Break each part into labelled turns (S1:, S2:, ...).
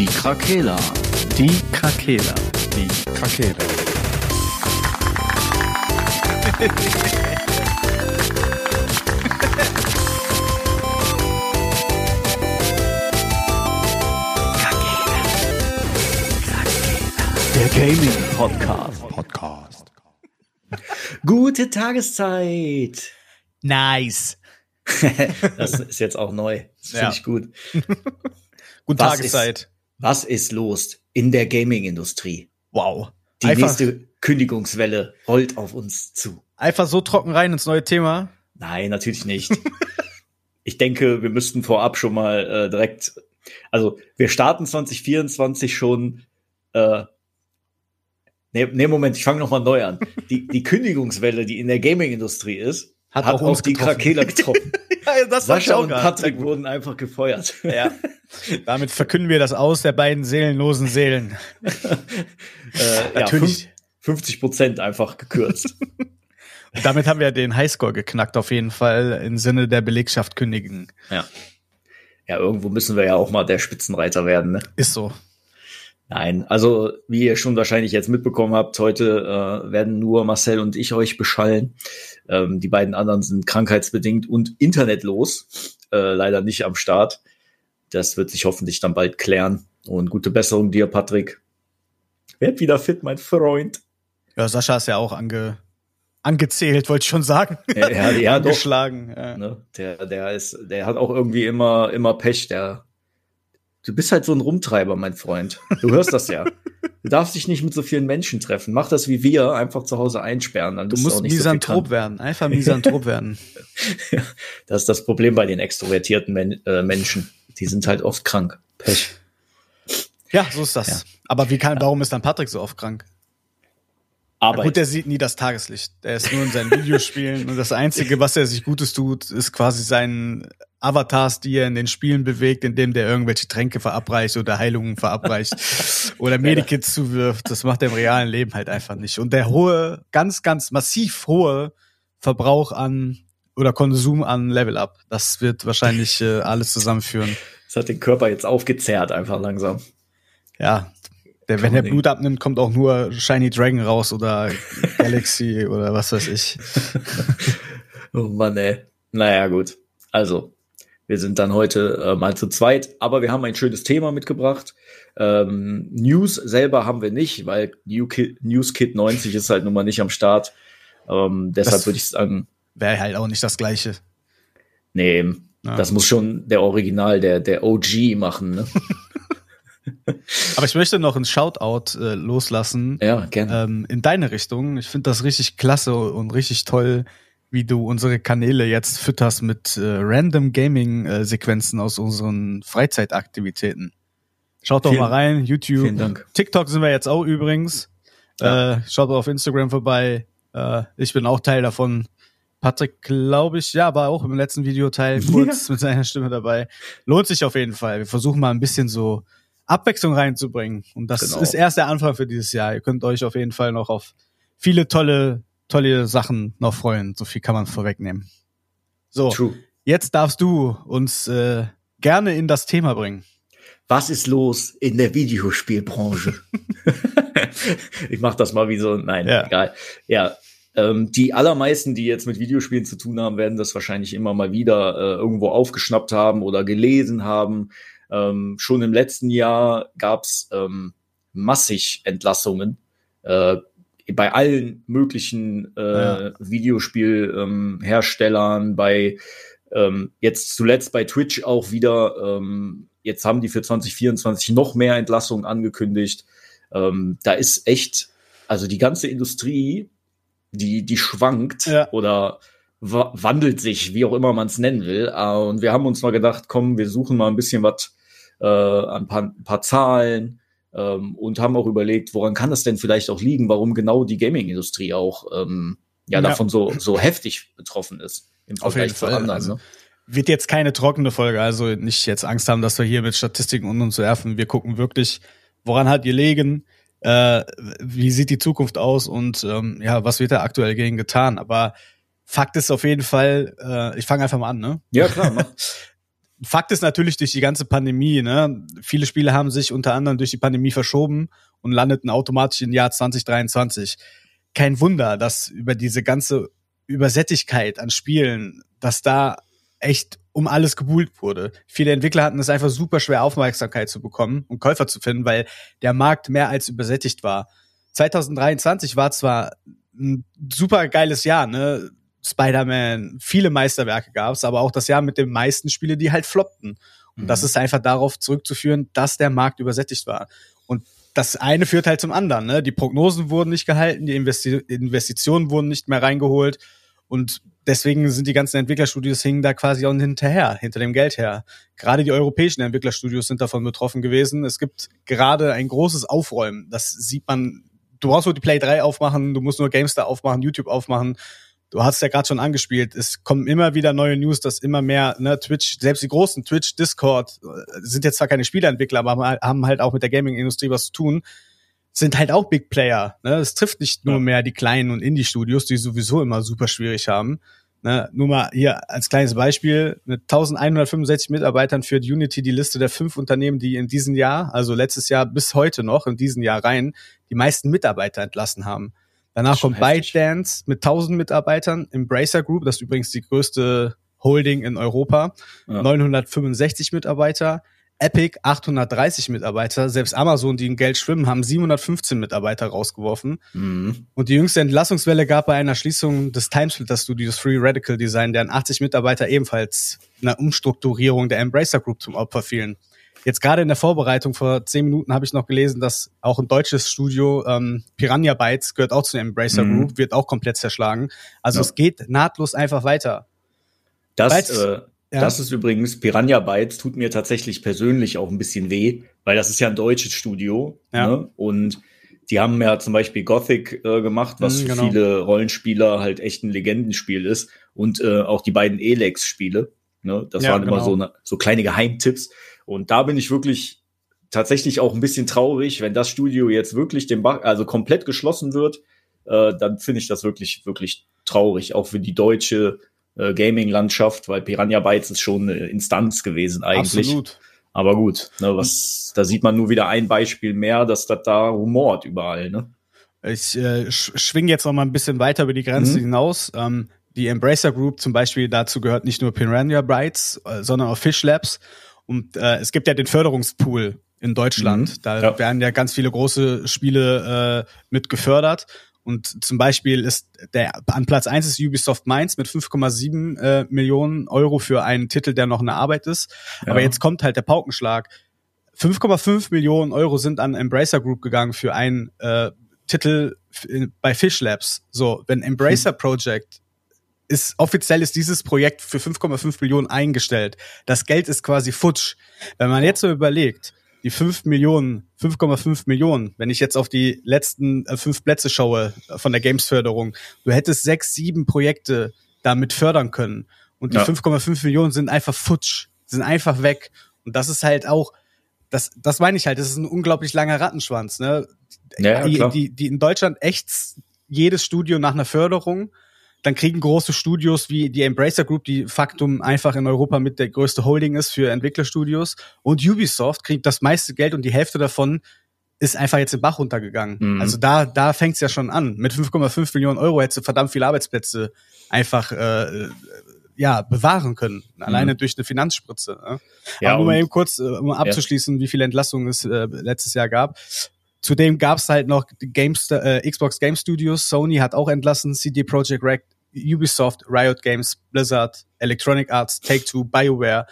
S1: Die Krakela.
S2: Die Krakela.
S1: Die Krakela.
S2: Der Gaming Podcast.
S1: Podcast.
S3: Gute Tageszeit.
S2: Nice.
S3: Das ist jetzt auch neu. Das finde
S2: Ja.
S3: ich gut.
S2: Gute
S3: Was
S2: Tageszeit.
S3: Was ist los in der Gaming-Industrie?
S2: Wow.
S3: Die
S2: Einfach,
S3: nächste Kündigungswelle rollt auf uns zu.
S2: einfach so trocken rein ins neue Thema.
S3: Nein, natürlich nicht. ich denke, wir müssten vorab schon mal äh, direkt, also wir starten 2024 schon. Äh, nee, nee, Moment, ich fange noch mal neu an. Die, die Kündigungswelle, die in der Gaming-Industrie ist,
S2: Hat
S3: hat,
S2: auch
S3: auch,
S2: uns
S3: die. Krakeler getroffen.
S2: Ja, das
S3: Sascha und. Patrick wurden einfach gefeuert.
S2: Ja. Damit verkünden wir das aus der beiden seelenlosen Seelen.
S3: äh,
S2: Natürlich.
S3: Ja, 50 Prozent einfach gekürzt.
S2: Und damit haben wir den Highscore geknackt, auf jeden Fall im Sinne der Belegschaft kündigen.
S3: ja. Ja, irgendwo müssen wir ja auch mal der Spitzenreiter werden. Ne?
S2: Ist so.
S3: Nein, also wie ihr schon wahrscheinlich jetzt mitbekommen habt, heute äh, werden nur Marcel und ich euch beschallen. Ähm, die beiden anderen sind krankheitsbedingt und internetlos, äh, leider nicht am Start. Das wird sich hoffentlich dann bald klären. Und gute Besserung dir, Patrick. Werd wieder fit, mein Freund.
S2: Ja, Sascha ist ja auch ange, angezählt, wollte ich schon sagen.
S3: Ja, ja, ja doch.
S2: Angeschlagen. Ja.
S3: Ne? Der, der ist, der hat auch irgendwie immer, immer Pech. Der, du bist halt so ein Rumtreiber, mein Freund. Du hörst das ja. Du darfst dich nicht mit so vielen Menschen treffen. Mach das wie wir, einfach zu Hause einsperren. Dann
S2: Du
S3: bist
S2: musst
S3: auch nicht
S2: Misanthrop
S3: so
S2: werden. Einfach Misanthrop werden.
S3: Das ist das Problem bei den extrovertierten Men äh, Menschen. Die sind halt oft krank. Pech.
S2: Ja, so ist das.
S3: Ja.
S2: Aber wie kann, warum ist dann Patrick so oft krank?
S3: Aber
S2: Gut, der sieht nie das Tageslicht. Der ist nur in seinen Videospielen und das Einzige, was er sich Gutes tut, ist quasi seinen Avatars, die er in den Spielen bewegt, indem der irgendwelche Tränke verabreicht oder Heilungen verabreicht oder Medikits zuwirft. Das macht er im realen Leben halt einfach nicht. Und der hohe, ganz, ganz massiv hohe Verbrauch an oder Konsum an Level Up, das wird wahrscheinlich äh, alles zusammenführen.
S3: das hat den Körper jetzt aufgezehrt, einfach langsam.
S2: Ja, der, wenn
S3: man
S2: er Blut abnimmt, kommt auch nur Shiny Dragon raus oder Galaxy oder was weiß ich.
S3: Oh Mann, ey. Naja, gut. Also, wir sind dann heute äh, mal zu zweit, aber wir haben ein schönes Thema mitgebracht. Ähm, News selber haben wir nicht, weil New Ki News Kit 90 ist halt nun mal nicht am Start. Ähm, deshalb würde ich sagen,
S2: Wäre halt auch nicht das Gleiche.
S3: nee,
S2: Ja.
S3: das muss schon der Original, der, der OG machen. Ne?
S2: Aber ich möchte noch ein Shoutout äh, loslassen
S3: ja, gerne.
S2: ähm, in deine Richtung. Ich finde das richtig klasse und richtig toll, wie du unsere Kanäle jetzt fütterst mit äh, random Gaming-Sequenzen aus unseren Freizeitaktivitäten. Schaut doch
S3: Vielen-
S2: mal rein, YouTube.
S3: vielen Dank.
S2: TikTok sind wir jetzt auch übrigens.
S3: Ja.
S2: Äh, schaut auf Instagram vorbei. Äh, ich bin auch Teil davon. Patrick, glaube ich, ja, war auch im letzten Videoteil kurz mit seiner Stimme dabei. Lohnt sich auf jeden Fall. Wir versuchen mal ein bisschen so Abwechslung reinzubringen. Und das
S3: Genau.
S2: ist erst der Anfang für dieses Jahr. Ihr könnt euch auf jeden Fall noch auf viele tolle, tolle Sachen noch freuen. So viel kann man vorwegnehmen. So,
S3: True.
S2: jetzt darfst du uns äh, gerne in das Thema bringen.
S3: Was ist los in der Videospielbranche? ich mach das mal wie so, nein,
S2: Ja.
S3: egal. Ja, ähm, die allermeisten, die jetzt mit Videospielen zu tun haben, werden das wahrscheinlich immer mal wieder äh, irgendwo aufgeschnappt haben oder gelesen haben. Ähm, schon im letzten Jahr gab's ähm, massig Entlassungen äh, bei allen möglichen äh,
S2: Ja.
S3: Videospielherstellern, ähm, bei ähm, jetzt zuletzt bei Twitch auch wieder. Ähm, jetzt haben die für 2024 noch mehr Entlassungen angekündigt. Ähm, da ist echt, also die ganze Industrie, die, die schwankt
S2: Ja.
S3: oder wa wandelt sich, wie auch immer man es nennen will. Äh, und wir haben uns mal gedacht, komm, wir suchen mal ein bisschen was äh, ein, paar, ein paar Zahlen ähm, und haben auch überlegt, woran kann das denn vielleicht auch liegen, warum genau die Gaming-Industrie auch ähm, ja, ja, davon so, so heftig betroffen ist im Vergleich zu anderen. Also, ne?
S2: Wird jetzt keine trockene Folge, also nicht jetzt Angst haben, dass wir hier mit Statistiken und uns werfen. Wir gucken wirklich, woran hat ihr legen, äh, wie sieht die Zukunft aus und ähm, ja, was wird da aktuell gegen getan. Aber Fakt ist auf jeden Fall, äh, ich fange einfach mal an, ne?
S3: Ja, klar.
S2: Fakt ist natürlich durch die ganze Pandemie, ne? Viele Spiele haben sich unter anderem durch die Pandemie verschoben und landeten automatisch im Jahr 2023. Kein Wunder, dass über diese ganze Übersättigkeit an Spielen, dass da echt um alles gebuhlt wurde. Viele Entwickler hatten es einfach super schwer, Aufmerksamkeit zu bekommen und Käufer zu finden, weil der Markt mehr als übersättigt war. 2023 war zwar ein super geiles Jahr, ne? Spider-Man, viele Meisterwerke gab es, aber auch das Jahr mit den meisten Spiele, die halt floppten. Und mhm. das ist einfach darauf zurückzuführen, dass der Markt übersättigt war. Und das eine führt halt zum anderen. Ne? Die Prognosen wurden nicht gehalten, die Investi Investitionen wurden nicht mehr reingeholt. Und deswegen sind die ganzen Entwicklerstudios hingen da quasi auch hinterher, hinter dem Geld her. Gerade die europäischen Entwicklerstudios sind davon betroffen gewesen. Es gibt gerade ein großes Aufräumen. Das sieht man. Du brauchst nur die Play 3 aufmachen, du musst nur GameStar aufmachen, YouTube aufmachen du hast ja gerade schon angespielt, es kommen immer wieder neue News, dass immer mehr, ne, Twitch, selbst die großen Twitch, Discord, äh, sind jetzt zwar keine Spieleentwickler, aber haben halt auch mit der Gaming-Industrie was zu tun, sind halt auch Big Player. Ne? Es trifft nicht nur ja. mehr die kleinen und Indie-Studios, die sowieso immer super schwierig haben. Ne? Nur mal hier als kleines Beispiel, mit 1165 Mitarbeitern führt Unity die Liste der fünf Unternehmen, die in diesem Jahr, also letztes Jahr bis heute noch, in diesem Jahr rein, die meisten Mitarbeiter entlassen haben. Danach kommt ByteDance mit 1000 Mitarbeitern, Embracer Group, das ist übrigens die größte Holding in Europa, ja. 965 Mitarbeiter, Epic 830 Mitarbeiter, selbst Amazon, die in Geld schwimmen, haben 715 Mitarbeiter rausgeworfen. Mhm. Und die jüngste Entlassungswelle gab bei einer Schließung des Timesplitter Studios Free Radical Design, deren 80 Mitarbeiter ebenfalls einer Umstrukturierung der Embracer Group zum Opfer fielen. Jetzt gerade in der Vorbereitung vor zehn Minuten habe ich noch gelesen, dass auch ein deutsches Studio, ähm, Piranha Bytes, gehört auch zu der Embracer mhm. Group, wird auch komplett zerschlagen. Also ja. es geht nahtlos einfach weiter.
S3: Das, Bytes, äh, ja. das ist übrigens, Piranha Bytes tut mir tatsächlich persönlich auch ein bisschen weh, weil das ist ja ein deutsches Studio. Ja. Ne? Und die haben ja zum Beispiel Gothic äh, gemacht, was mhm, genau. für viele Rollenspieler halt echt ein Legendenspiel ist. Und äh, auch die beiden Elex-Spiele. Ne? Das ja, waren genau. immer so, ne, so kleine Geheimtipps. Und da bin ich wirklich tatsächlich auch ein bisschen traurig, wenn das Studio jetzt wirklich dem Bach, also komplett geschlossen wird, äh, dann finde ich das wirklich, wirklich traurig, auch für die deutsche äh, Gaming-Landschaft, weil Piranha Bytes ist schon eine Instanz gewesen eigentlich. Absolut. Aber gut, ne, was, da sieht man nur wieder ein Beispiel mehr, dass das da rumort überall, ne?
S2: Ich äh, schwing jetzt noch mal ein bisschen weiter über die Grenze mhm. hinaus. Ähm, die Embracer Group zum Beispiel, dazu gehört nicht nur Piranha Bytes, äh, sondern auch Fish Labs. Und äh, es gibt ja den Förderungspool in Deutschland. Mhm. Da ja. werden ja ganz viele große Spiele äh, mit gefördert. Und zum Beispiel ist der an Platz eins ist Ubisoft Mainz mit 5,7 äh, Millionen Euro für einen Titel, der noch eine Arbeit ist. Ja. Aber jetzt kommt halt der Paukenschlag. 5,5 Millionen Euro sind an Embracer Group gegangen für einen äh, Titel bei Fish Labs. So, wenn Embracer hm. Project ist offiziell ist dieses Projekt für 5,5 Millionen eingestellt. Das Geld ist quasi futsch. Wenn man jetzt so überlegt, die 5 Millionen, 5,5 Millionen, wenn ich jetzt auf die letzten äh, fünf Plätze schaue äh, von der Games-Förderung, du hättest sechs, sieben Projekte damit fördern können. Und die ja. 5,5 Millionen sind einfach futsch, sind einfach weg. Und das ist halt auch, das, das meine ich halt, das ist ein unglaublich langer Rattenschwanz. Ne? Ja, die, die, die in Deutschland echt jedes Studio nach einer Förderung dann kriegen große Studios wie die Embracer Group, die Faktum einfach in Europa mit der größte Holding ist für Entwicklerstudios, und Ubisoft kriegt das meiste Geld und die Hälfte davon ist einfach jetzt im Bach runtergegangen. Mhm. Also da, da fängt's ja schon an. Mit 5,5 Millionen Euro hättest du verdammt viele Arbeitsplätze einfach äh, ja bewahren können, alleine mhm. durch eine Finanzspritze. Ne? Ja, Aber nur mal eben kurz, äh, um abzuschließen, ja. wie viele Entlassungen es äh, letztes Jahr gab. Zudem gab es halt noch Games, äh, Xbox Game Studios, Sony hat auch entlassen, CD Projekt Red, Ubisoft, Riot Games, Blizzard, Electronic Arts, Take-Two, BioWare,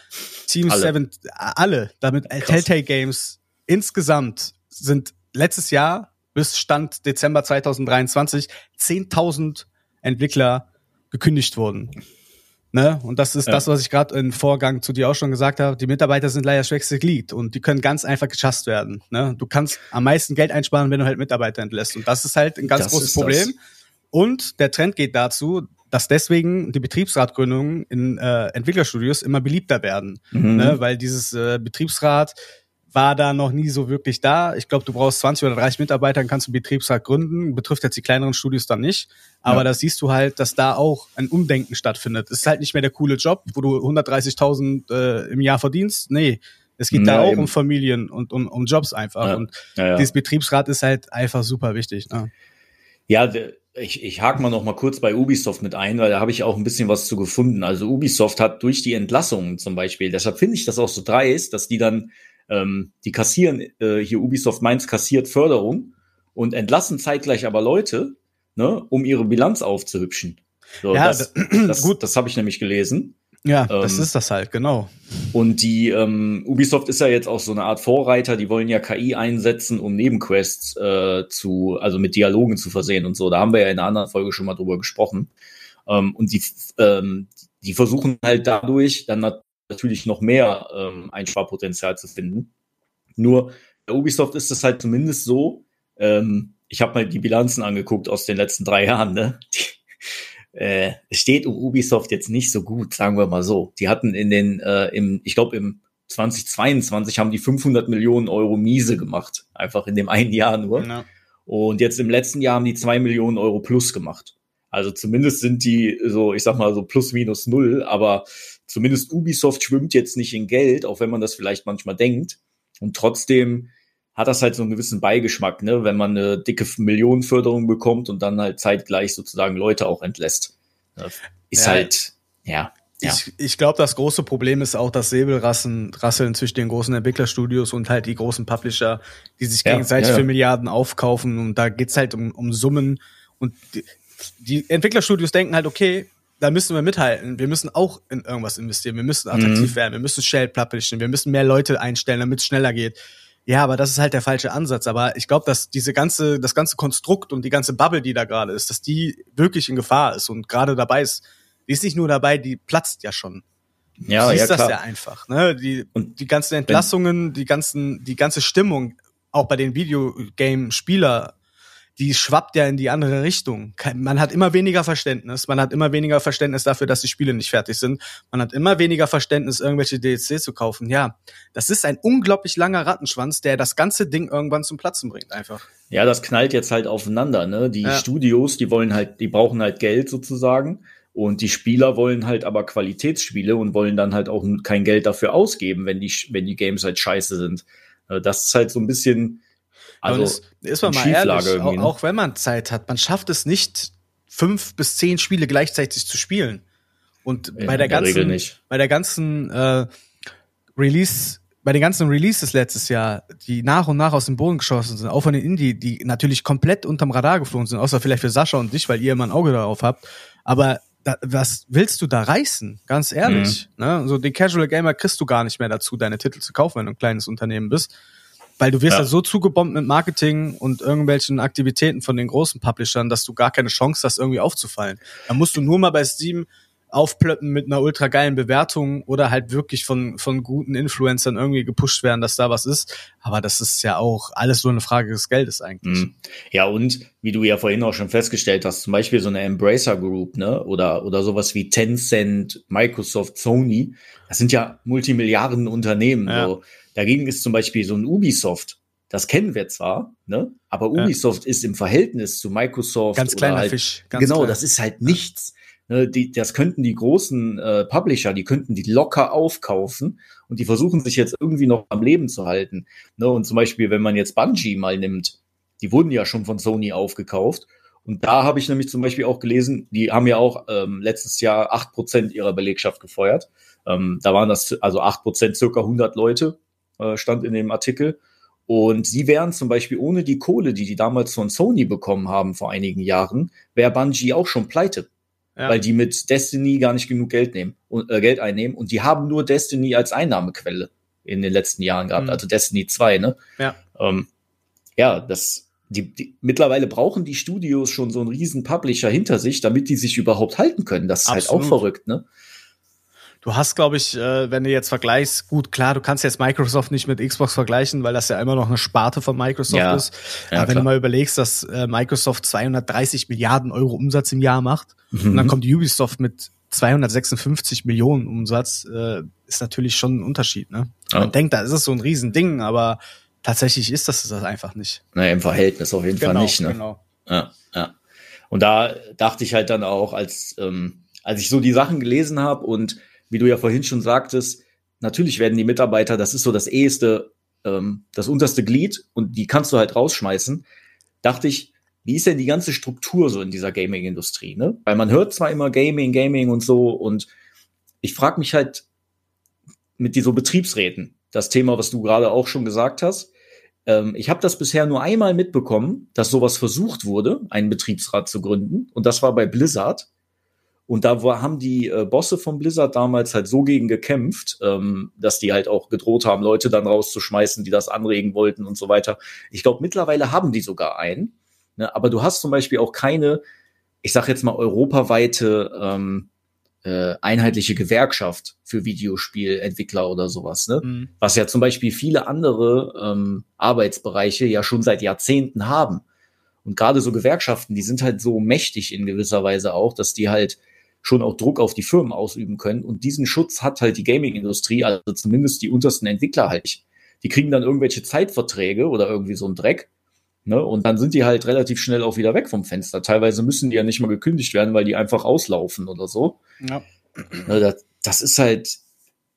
S2: Team alle. 7, alle, damit Krass. Telltale Games insgesamt sind letztes Jahr bis Stand Dezember 2023 10.000 Entwickler gekündigt worden. Ne? Und das ist ja. das, was ich gerade im Vorgang zu dir auch schon gesagt habe. Die Mitarbeiter sind leider schwächste Glied und die können ganz einfach geschasst werden. Ne? Du kannst am meisten Geld einsparen, wenn du halt Mitarbeiter entlässt. Und das ist halt ein ganz das großes Problem. Das. Und der Trend geht dazu, dass deswegen die Betriebsratgründungen in äh, Entwicklerstudios immer beliebter werden. Mhm. Ne? Weil dieses äh, Betriebsrat war da noch nie so wirklich da. Ich glaube, du brauchst 20 oder 30 Mitarbeiter, dann kannst du einen Betriebsrat gründen. Betrifft jetzt die kleineren Studios dann nicht. Aber ja. da siehst du halt, dass da auch ein Umdenken stattfindet. Es ist halt nicht mehr der coole Job, wo du 130.000 äh, im Jahr verdienst. Nee, es geht ja, da auch eben. um Familien und um, um Jobs einfach. Ja. Und ja, dieses Betriebsrat ist halt einfach super wichtig. Ne?
S3: Ja, ich, ich hake mal noch mal kurz bei Ubisoft mit ein, weil da habe ich auch ein bisschen was zu gefunden. Also Ubisoft hat durch die Entlassungen zum Beispiel, deshalb finde ich das auch so dreist, dass die dann ähm, die kassieren, äh, hier Ubisoft Mainz kassiert Förderung und entlassen zeitgleich aber Leute, ne, um ihre Bilanz aufzuhübschen. So, ja, das, das, gut. das habe ich nämlich gelesen.
S2: Ja, ähm, das ist das halt, genau.
S3: Und die ähm, Ubisoft ist ja jetzt auch so eine Art Vorreiter, die wollen ja KI einsetzen, um Nebenquests äh, zu, also mit Dialogen zu versehen und so. Da haben wir ja in einer anderen Folge schon mal drüber gesprochen. Ähm, und die, ähm, die versuchen halt dadurch dann natürlich noch mehr ähm, Einsparpotenzial zu finden. Nur bei Ubisoft ist es halt zumindest so, ähm, ich habe mal die Bilanzen angeguckt aus den letzten drei Jahren, ne? Die, äh, es steht um Ubisoft jetzt nicht so gut, sagen wir mal so. Die hatten in den, äh, im, ich glaube im 2022 haben die 500 Millionen Euro miese gemacht, einfach in dem einen Jahr nur. Ja. Und jetzt im letzten Jahr haben die zwei Millionen Euro plus gemacht. Also zumindest sind die so, ich sag mal so plus minus null, aber zumindest Ubisoft schwimmt jetzt nicht in Geld, auch wenn man das vielleicht manchmal denkt. Und trotzdem hat das halt so einen gewissen Beigeschmack, ne, wenn man eine dicke Millionenförderung bekommt und dann halt zeitgleich sozusagen Leute auch entlässt. Ist ja, halt, ja.
S2: Ja. Ich, ich glaube, das große Problem ist auch das Säbelrasseln Rasseln zwischen den großen Entwicklerstudios und halt die großen Publisher, die sich ja, gegenseitig ja, für Milliarden aufkaufen. Und da geht's halt um, um Summen. Und die, die Entwicklerstudios denken halt, okay, da müssen wir mithalten. Wir müssen auch in irgendwas investieren. Wir müssen attraktiv mhm. werden. Wir müssen Shell publishen. Wir müssen mehr Leute einstellen, damit es schneller geht. Ja, aber das ist halt der falsche Ansatz. Aber ich glaube, dass diese ganze, das ganze Konstrukt und die ganze Bubble, die da gerade ist, dass die wirklich in Gefahr ist und gerade dabei ist. Die ist nicht nur dabei, die platzt ja schon. Ja, du siehst ja, das ja einfach. Ne? Die, und die ganzen Entlassungen, die ganzen, die ganze Stimmung, auch bei den Videogame-Spieler die schwappt ja in die andere Richtung. Man hat immer weniger Verständnis. Man hat immer weniger Verständnis dafür, dass die Spiele nicht fertig sind. Man hat immer weniger Verständnis, irgendwelche DLC zu kaufen. Ja, das ist ein unglaublich langer Rattenschwanz, der das ganze Ding irgendwann zum Platzen bringt, einfach.
S3: Ja, das knallt jetzt halt aufeinander, ne? Die ja. Studios, die wollen halt, die brauchen halt Geld sozusagen. Und die Spieler wollen halt aber Qualitätsspiele und wollen dann halt auch kein Geld dafür ausgeben, wenn die, wenn die Games halt scheiße sind. Äh, das ist halt so ein bisschen,
S2: also ist, ist man mal ehrlich, auch, ne? auch wenn man Zeit hat, man schafft es nicht, fünf bis zehn Spiele gleichzeitig zu spielen. Und bei der, der ganzen, bei der ganzen äh, Release, bei den ganzen Releases letztes Jahr, die nach und nach aus dem Boden geschossen sind, auch von den Indie, die natürlich komplett unterm Radar geflogen sind, außer vielleicht für Sascha und dich, weil ihr immer ein Auge darauf habt. Aber da, was willst du da reißen? Ganz ehrlich. Mhm. Ne? So den Casual Gamer kriegst du gar nicht mehr dazu, deine Titel zu kaufen, wenn du ein kleines Unternehmen bist. Weil du wirst ja. ja so zugebombt mit Marketing und irgendwelchen Aktivitäten von den großen Publishern, dass du gar keine Chance hast, irgendwie aufzufallen. Da musst du nur mal bei Steam aufplöppen mit einer ultra geilen Bewertung oder halt wirklich von, von guten Influencern irgendwie gepusht werden, dass da was ist. Aber das ist ja auch alles so eine Frage des Geldes eigentlich. Mhm.
S3: Ja, und wie du ja vorhin auch schon festgestellt hast, zum Beispiel so eine Embracer Group, ne, oder, oder sowas wie Tencent, Microsoft, Sony, das sind ja Multimilliarden Unternehmen, ja. so. Dagegen ist zum Beispiel so ein Ubisoft, das kennen wir zwar, ne? Aber Ubisoft ja. ist im Verhältnis zu Microsoft.
S2: Ganz kleiner
S3: halt,
S2: Fisch.
S3: Ganz genau, klein. das ist halt nichts. Ne, die, das könnten die großen äh, Publisher, die könnten die locker aufkaufen und die versuchen sich jetzt irgendwie noch am Leben zu halten. Ne, und zum Beispiel, wenn man jetzt Bungie mal nimmt, die wurden ja schon von Sony aufgekauft. Und da habe ich nämlich zum Beispiel auch gelesen, die haben ja auch ähm, letztes Jahr acht Prozent ihrer Belegschaft gefeuert. Ähm, da waren das also acht Prozent circa 100 Leute äh, stand in dem Artikel. Und sie wären zum Beispiel ohne die Kohle, die die damals von Sony bekommen haben vor einigen Jahren, wäre Bungie auch schon pleite. Ja. Weil die mit Destiny gar nicht genug Geld nehmen und äh, Geld einnehmen und die haben nur Destiny als Einnahmequelle in den letzten Jahren gehabt, mhm. also Destiny 2, ne?
S2: Ja.
S3: Ähm, ja, das, die, die, mittlerweile brauchen die Studios schon so einen riesen Publisher hinter sich, damit die sich überhaupt halten können. Das ist Absolut. halt auch verrückt, ne?
S2: Du hast, glaube ich, äh, wenn du jetzt vergleichst, gut, klar, du kannst jetzt Microsoft nicht mit Xbox vergleichen, weil das ja immer noch eine Sparte von Microsoft
S3: Ja.
S2: ist.
S3: Ja,
S2: Aber wenn
S3: klar.
S2: du mal überlegst, dass äh, Microsoft 230 Milliarden Euro Umsatz im Jahr macht
S3: Mhm.
S2: und dann kommt Ubisoft mit 256 Millionen Umsatz, äh, ist natürlich schon ein Unterschied. Ne?
S3: Ja.
S2: Man denkt, da ist es so ein Riesending, aber tatsächlich ist das das einfach nicht.
S3: Naja, im Verhältnis auf jeden Fall nicht, ne?
S2: genau.
S3: Ja, ja. Und da dachte ich halt dann auch, als, ähm, als ich so die Sachen gelesen habe und wie du ja vorhin schon sagtest, natürlich werden die Mitarbeiter, das ist so das eheste, ähm, das unterste Glied und die kannst du halt rausschmeißen, dachte ich, wie ist denn die ganze Struktur so in dieser Gaming-Industrie? Ne? Weil man hört zwar immer Gaming, Gaming und so und ich frage mich halt mit die so Betriebsräten, das Thema, was du gerade auch schon gesagt hast, ähm, ich habe das bisher nur einmal mitbekommen, dass sowas versucht wurde, einen Betriebsrat zu gründen. Und das war bei Blizzard. Und da war, haben die äh, Bosse von Blizzard damals halt so gegen gekämpft, ähm, dass die halt auch gedroht haben, Leute dann rauszuschmeißen, die das anregen wollten und so weiter. Ich glaube, mittlerweile haben die sogar einen. Ne? Aber du hast zum Beispiel auch keine, ich sag jetzt mal, europaweite ähm, äh, einheitliche Gewerkschaft für Videospielentwickler oder sowas. Ne?
S2: Mhm.
S3: was ja zum Beispiel viele andere ähm, Arbeitsbereiche ja schon seit Jahrzehnten haben. Und gerade so Gewerkschaften, die sind halt so mächtig in gewisser Weise auch, dass die halt schon auch Druck auf die Firmen ausüben können. Und diesen Schutz hat halt die Gaming-Industrie, also zumindest die untersten Entwickler halt nicht. Die kriegen dann irgendwelche Zeitverträge oder irgendwie so ein Dreck. Ne? Und dann sind die halt relativ schnell auch wieder weg vom Fenster. Teilweise müssen die ja nicht mal gekündigt werden, weil die einfach auslaufen oder so.
S2: Ja.
S3: Ne, das, das ist halt,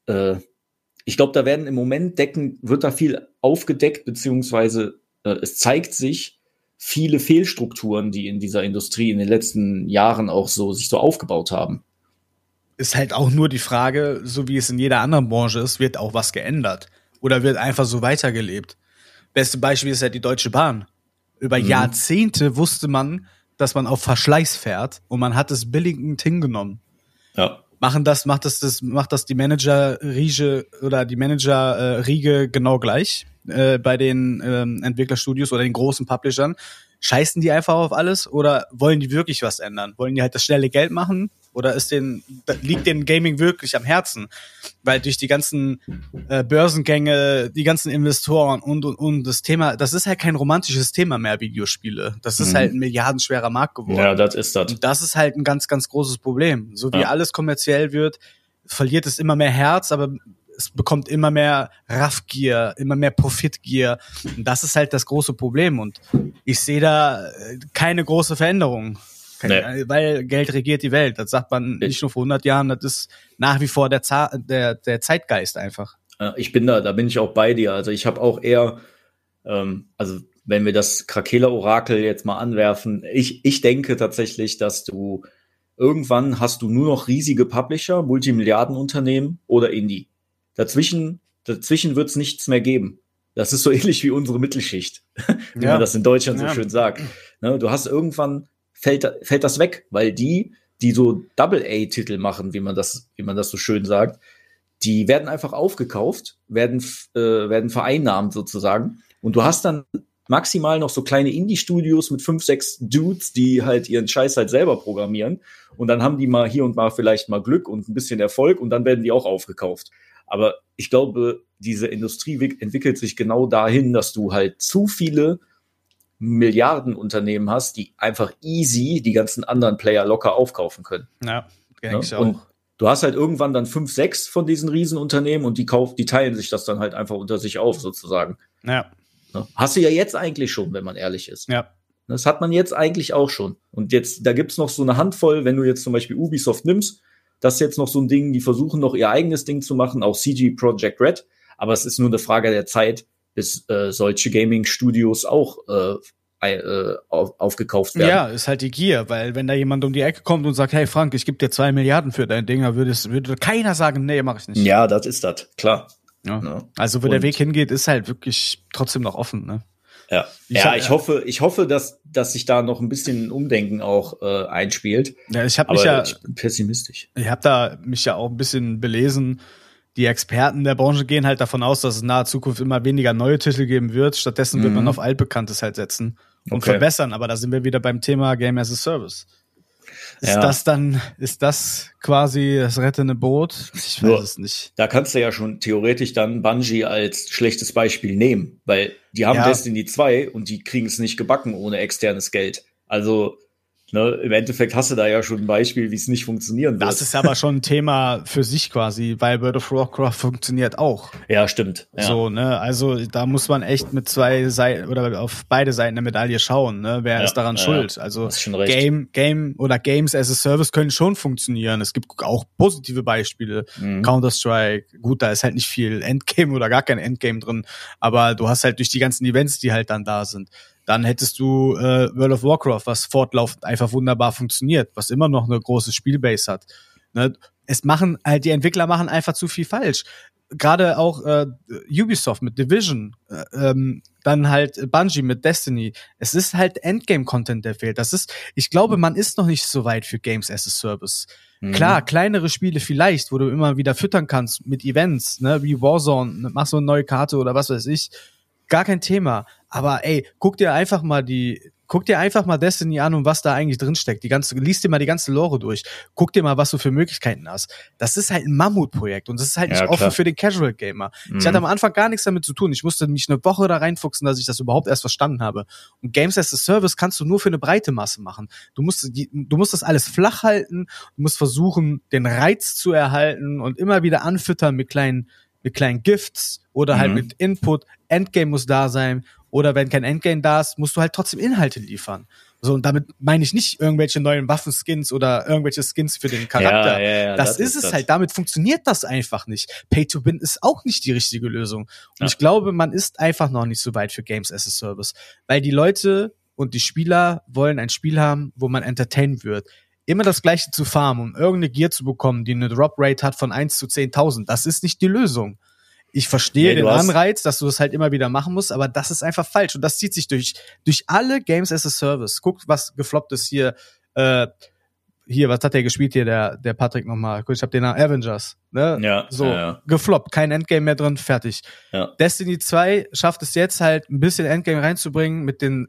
S3: äh, ich glaube, da werden im Moment decken, wird da viel aufgedeckt, beziehungsweise äh, es zeigt sich viele Fehlstrukturen, die in dieser Industrie in den letzten Jahren auch so sich so aufgebaut haben.
S2: ist halt auch nur die Frage, so wie es in jeder anderen Branche ist, wird auch was geändert oder wird einfach so weitergelebt. Beste Beispiel ist ja die Deutsche Bahn. Über
S3: Mhm.
S2: Jahrzehnte wusste man, dass man auf Verschleiß fährt und man hat es billigend hingenommen.
S3: Ja.
S2: Machen das, macht das, das macht das die Manager Riege oder die Manager äh, genau gleich äh, bei den ähm, Entwicklerstudios oder den großen Publishern. Scheißen die einfach auf alles oder wollen die wirklich was ändern? Wollen die halt das schnelle Geld machen? Oder ist den, liegt den Gaming wirklich am Herzen? Weil durch die ganzen äh, Börsengänge, die ganzen Investoren und, und, und das Thema, das ist halt kein romantisches Thema mehr, Videospiele. Das ist
S3: Mhm.
S2: halt ein milliardenschwerer Markt geworden.
S3: Ja, das ist das.
S2: Und das ist halt ein ganz, ganz großes Problem. So wie
S3: Ja.
S2: alles kommerziell wird, verliert es immer mehr Herz, aber es bekommt immer mehr Raffgier, immer mehr Profitgier. Und das ist halt das große Problem. Und ich sehe da äh, keine große Veränderung. Keine, Weil Geld regiert die Welt. Das sagt man nicht nur vor 100 Jahren, das ist nach wie vor der, Za der, der Zeitgeist einfach.
S3: Ich bin da, da bin ich auch bei dir. Also ich habe auch eher, ähm, also wenn wir das Krakela-Orakel jetzt mal anwerfen, ich, ich denke tatsächlich, dass du irgendwann hast du nur noch riesige Publisher, Multimilliardenunternehmen oder Indie. Dazwischen, dazwischen wird es nichts mehr geben. Das ist so ähnlich wie unsere Mittelschicht, wie
S2: Ja.
S3: man das in Deutschland so
S2: Ja.
S3: schön sagt. Ne, du hast irgendwann fällt, fällt das weg, weil die, die so Double-A-Titel machen, wie man das, wie man das so schön sagt, die werden einfach aufgekauft, werden, äh, werden vereinnahmt sozusagen. Und du hast dann maximal noch so kleine Indie-Studios mit fünf, sechs Dudes, die halt ihren Scheiß halt selber programmieren. Und dann haben die mal hier und mal vielleicht mal Glück und ein bisschen Erfolg und dann werden die auch aufgekauft. Aber ich glaube, diese Industrie wick- entwickelt sich genau dahin, dass du halt zu viele Milliardenunternehmen hast, die einfach easy die ganzen anderen Player locker aufkaufen können.
S2: Ja, denke
S3: Ne?
S2: ich
S3: Und
S2: auch.
S3: du hast halt irgendwann dann fünf, sechs von diesen Riesenunternehmen und die kaufen, die teilen sich das dann halt einfach unter sich auf, sozusagen.
S2: Ja,
S3: Ne? Hast du ja jetzt eigentlich schon, wenn man ehrlich ist.
S2: ja.
S3: Das hat man jetzt eigentlich auch schon. Und jetzt, da gibt's noch so eine Handvoll, wenn du jetzt zum Beispiel Ubisoft nimmst, das ist jetzt noch so ein Ding, die versuchen noch ihr eigenes Ding zu machen, auch CG Project Red. Aber es ist nur eine Frage der Zeit, bis äh, solche Gaming-Studios auch äh, äh, auf, aufgekauft werden.
S2: Ja, ist halt die Gier, weil wenn da jemand um die Ecke kommt und sagt, hey Frank, ich gebe dir zwei Milliarden für dein Ding, dann würde, es, würde keiner sagen, nee, mach ich nicht.
S3: ja das ist das, klar.
S2: Ja.
S3: Ne?
S2: Also wo der
S3: Und-
S2: Weg hingeht, ist halt wirklich trotzdem noch offen. Ne?
S3: Ja,
S2: Ich
S3: ja,
S2: hab-
S3: ich hoffe, ich hoffe, dass, dass sich da noch ein bisschen Umdenken auch äh, einspielt.
S2: Ja, ich habe
S3: Aber
S2: mich ja,
S3: ich bin pessimistisch.
S2: ich habe da mich ja auch ein bisschen belesen. Die Experten der Branche gehen halt davon aus, dass es in naher Zukunft immer weniger neue Titel geben wird. Stattdessen wird
S3: Mhm.
S2: man auf altbekanntes halt setzen und
S3: Okay.
S2: verbessern. Aber da sind wir wieder beim Thema Game as a Service. Ist
S3: Ja.
S2: das dann, ist das quasi das rettende Boot? Ich weiß
S3: Nur-
S2: es nicht.
S3: Da kannst du ja schon theoretisch dann Bungie als schlechtes Beispiel nehmen, weil die haben
S2: Ja.
S3: Destiny 2 und die kriegen es nicht gebacken ohne externes Geld. Also, ne, im Endeffekt hast du da ja schon ein Beispiel, wie es nicht funktionieren wird.
S2: Das ist aber schon ein Thema für sich quasi, weil World of Warcraft funktioniert auch.
S3: ja, stimmt. Ja.
S2: So, ne, also da muss man echt mit zwei Seiten oder auf beide Seiten der Medaille schauen, ne? Wer
S3: Ja,
S2: ist daran
S3: ja,
S2: schuld? Also. Game, Game oder Games as a Service können schon funktionieren. Es gibt auch positive Beispiele.
S3: Mhm.
S2: Counter-Strike, gut, da ist halt nicht viel Endgame oder gar kein Endgame drin, aber du hast halt durch die ganzen Events, die halt dann da sind. Dann hättest du äh, World of Warcraft, was fortlaufend einfach wunderbar funktioniert, was immer noch eine große Spielbase hat. Ne? Es machen halt die Entwickler machen einfach zu viel falsch. Gerade auch äh, Ubisoft mit Division, äh, ähm, dann halt Bungie mit Destiny. Es ist halt Endgame-Content, der fehlt. Das ist, ich glaube, man ist noch nicht so weit für Games as a Service.
S3: Mhm.
S2: Klar, kleinere Spiele vielleicht, wo du immer wieder füttern kannst mit Events, ne, wie Warzone, ne, machst du eine neue Karte oder was weiß ich. Gar kein Thema. Aber ey, guck dir einfach mal die, guck dir einfach mal Destiny an und was da eigentlich drin steckt. Die ganze, liest dir mal die ganze Lore durch. Guck dir mal, was du für Möglichkeiten hast. Das ist halt ein Mammutprojekt und das ist halt
S3: Ja,
S2: nicht offen
S3: klar.
S2: für den Casual Gamer. Ich
S3: Mhm.
S2: hatte am Anfang gar nichts damit zu tun. Ich musste mich eine Woche da reinfuchsen, dass ich das überhaupt erst verstanden habe. Und Games as a Service kannst du nur für eine breite Masse machen. Du musst, die, du musst das alles flach halten, du musst versuchen, den Reiz zu erhalten und immer wieder anfüttern mit kleinen, mit kleinen Gifts oder halt
S3: Mhm.
S2: mit Input. Endgame muss da sein. Oder wenn kein Endgame da ist, musst du halt trotzdem Inhalte liefern. So, und damit meine ich nicht irgendwelche neuen Waffenskins oder irgendwelche Skins für den Charakter.
S3: Ja, ja, ja,
S2: das, ist es
S3: das.
S2: halt. Damit funktioniert das einfach nicht. Pay to Win ist auch nicht die richtige Lösung. Und ich glaube, man ist einfach noch nicht so weit für Games as a Service. Weil die Leute und die Spieler wollen ein Spiel haben, wo man entertained wird. Immer das gleiche zu farmen, um irgendeine Gear zu bekommen, die eine Drop Rate hat von 1 zu 10.000. Das ist nicht die Lösung. Ich verstehe
S3: Nee,
S2: den Anreiz, dass du das halt immer wieder machen musst, aber das ist einfach falsch. Und das zieht sich durch, durch alle Games as a Service. Guckt, was gefloppt ist hier. Äh, hier, was hat der gespielt hier, der, der Patrick nochmal? Ich hab den Namen Avengers. Ne?
S3: Ja,
S2: So,
S3: ja, ja.
S2: gefloppt, kein Endgame mehr drin, fertig.
S3: Ja.
S2: Destiny 2 schafft es jetzt halt ein bisschen Endgame reinzubringen mit den,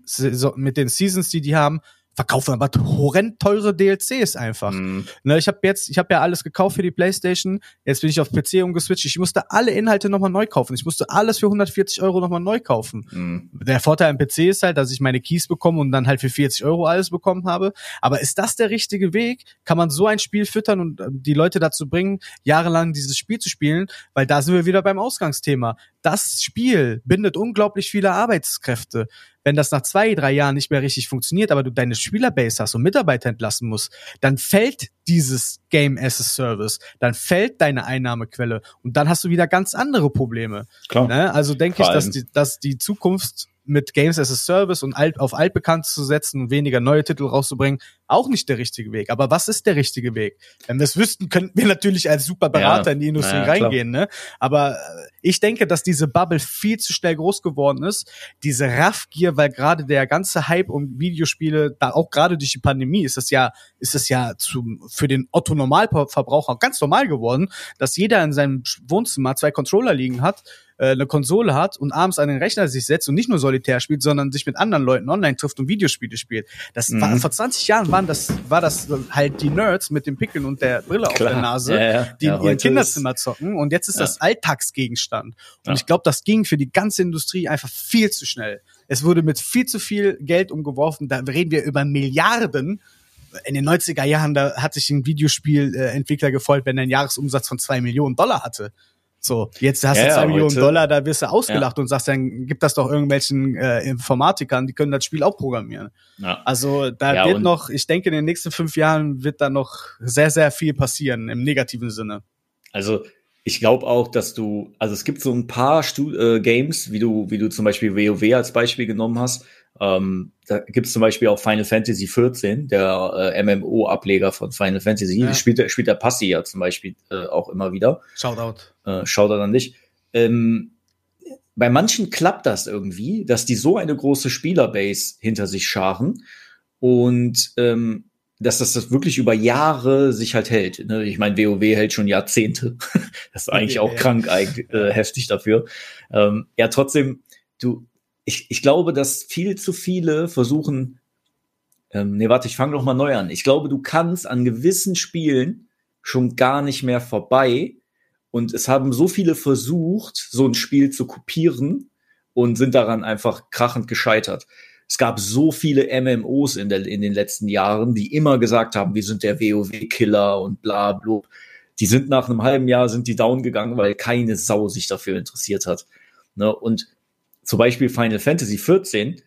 S2: mit den Seasons, die die haben, verkaufen aber horrend teure DLCs einfach.
S3: Mhm.
S2: Ne, ich habe jetzt, ich habe ja alles gekauft für die PlayStation. Jetzt bin ich auf PC umgeswitcht. Ich musste alle Inhalte nochmal neu kaufen. Ich musste alles für 140 Euro nochmal neu kaufen.
S3: Mhm.
S2: Der Vorteil am PC ist halt, dass ich meine Keys bekomme und dann halt für 40 Euro alles bekommen habe. Aber ist das der richtige Weg? Kann man so ein Spiel füttern und ähm, die Leute dazu bringen, jahrelang dieses Spiel zu spielen? Weil da sind wir wieder beim Ausgangsthema. Das Spiel bindet unglaublich viele Arbeitskräfte. Wenn das nach zwei, drei Jahren nicht mehr richtig funktioniert, aber du deine Spielerbase hast und Mitarbeiter entlassen musst, dann fällt dieses Game as a Service, dann fällt deine Einnahmequelle und dann hast du wieder ganz andere Probleme.
S3: Klar.
S2: Ne? Also denke ich, dass die, dass die Zukunft mit Games as a Service und alt, auf altbekannt zu setzen und weniger neue Titel rauszubringen, auch nicht der richtige Weg. Aber was ist der richtige Weg? Wenn wir es wüssten, könnten wir natürlich als super Berater
S3: Ja,
S2: in die Industrie
S3: ja,
S2: reingehen. Ne? Aber äh, ich denke, dass diese Bubble viel zu schnell groß geworden ist. Diese Raffgier, weil gerade der ganze Hype um Videospiele, da auch gerade durch die Pandemie ist das ja, ist es ja zum, für den Otto Normalverbraucher ganz normal geworden, dass jeder in seinem Wohnzimmer zwei Controller liegen hat, äh, eine Konsole hat und abends an den Rechner sich setzt und nicht nur solitär spielt, sondern sich mit anderen Leuten online trifft und Videospiele spielt. Das war,
S3: Mhm.
S2: vor 20 Jahren waren das, war das halt die Nerds mit den Pickeln und der Brille auf
S3: Klar.
S2: der Nase,
S3: Ja, ja.
S2: die
S3: Ja,
S2: in ihrem Kinderzimmer zocken und jetzt ist das Alltagsgegenstand. Und ich glaube, das ging für die ganze Industrie einfach viel zu schnell. Es wurde mit viel zu viel Geld umgeworfen. Da reden wir über Milliarden. In den 90er Jahren, da hat sich ein Videospielentwickler gefreut, wenn er einen Jahresumsatz von zwei Millionen Dollar hatte. So, jetzt hast
S3: Ja,
S2: du
S3: ja,
S2: zwei Millionen
S3: heute-
S2: Dollar, da wirst du ausgelacht und sagst, dann gib das doch irgendwelchen äh, Informatikern, die können das Spiel auch programmieren.
S3: Ja.
S2: Also da
S3: Ja,
S2: wird noch, ich denke, in den nächsten fünf Jahren wird da noch sehr, sehr viel passieren im negativen Sinne.
S3: Also ich glaube auch, dass du, also es gibt so ein paar Stu äh, Games, wie du, wie du zum Beispiel WoW als Beispiel genommen hast. Ähm, da gibt es zum Beispiel auch Final Fantasy 14, der äh, MMO-Ableger von Final Fantasy.
S2: Ja.
S3: Spielt, der- spielt der Passi ja zum Beispiel äh, auch immer wieder.
S2: Shoutout.
S3: Äh, schaut er dann nicht. Ähm, bei manchen klappt das irgendwie, dass die so eine große Spielerbase hinter sich scharen und ähm, dass das, das wirklich über Jahre sich halt hält. Ne? Ich meine, WoW hält schon Jahrzehnte. das ist eigentlich auch
S2: Ja.
S3: krank, äh, heftig dafür. Ähm, ja, trotzdem, du, ich, ich glaube, dass viel zu viele versuchen, Ähm, nee, warte, ich fange noch mal neu an. Ich glaube, du kannst an gewissen Spielen schon gar nicht mehr vorbei. Und es haben so viele versucht, so ein Spiel zu kopieren und sind daran einfach krachend gescheitert. Es gab so viele MMOs in, der, in den letzten Jahren, die immer gesagt haben, wir sind der WoW-Killer und bla bla. Die sind nach einem halben Jahr sind die down gegangen, weil keine Sau sich dafür interessiert hat. Ne? Und zum Beispiel Final Fantasy 14,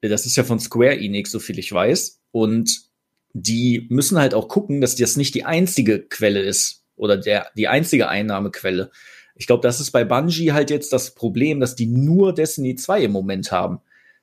S3: das ist ja von Square Enix, so viel ich weiß. Und die müssen halt auch gucken, dass das nicht die einzige Quelle ist oder der, die einzige Einnahmequelle. Ich glaube, das ist bei Bungie halt jetzt das Problem, dass die nur Destiny 2 im Moment haben.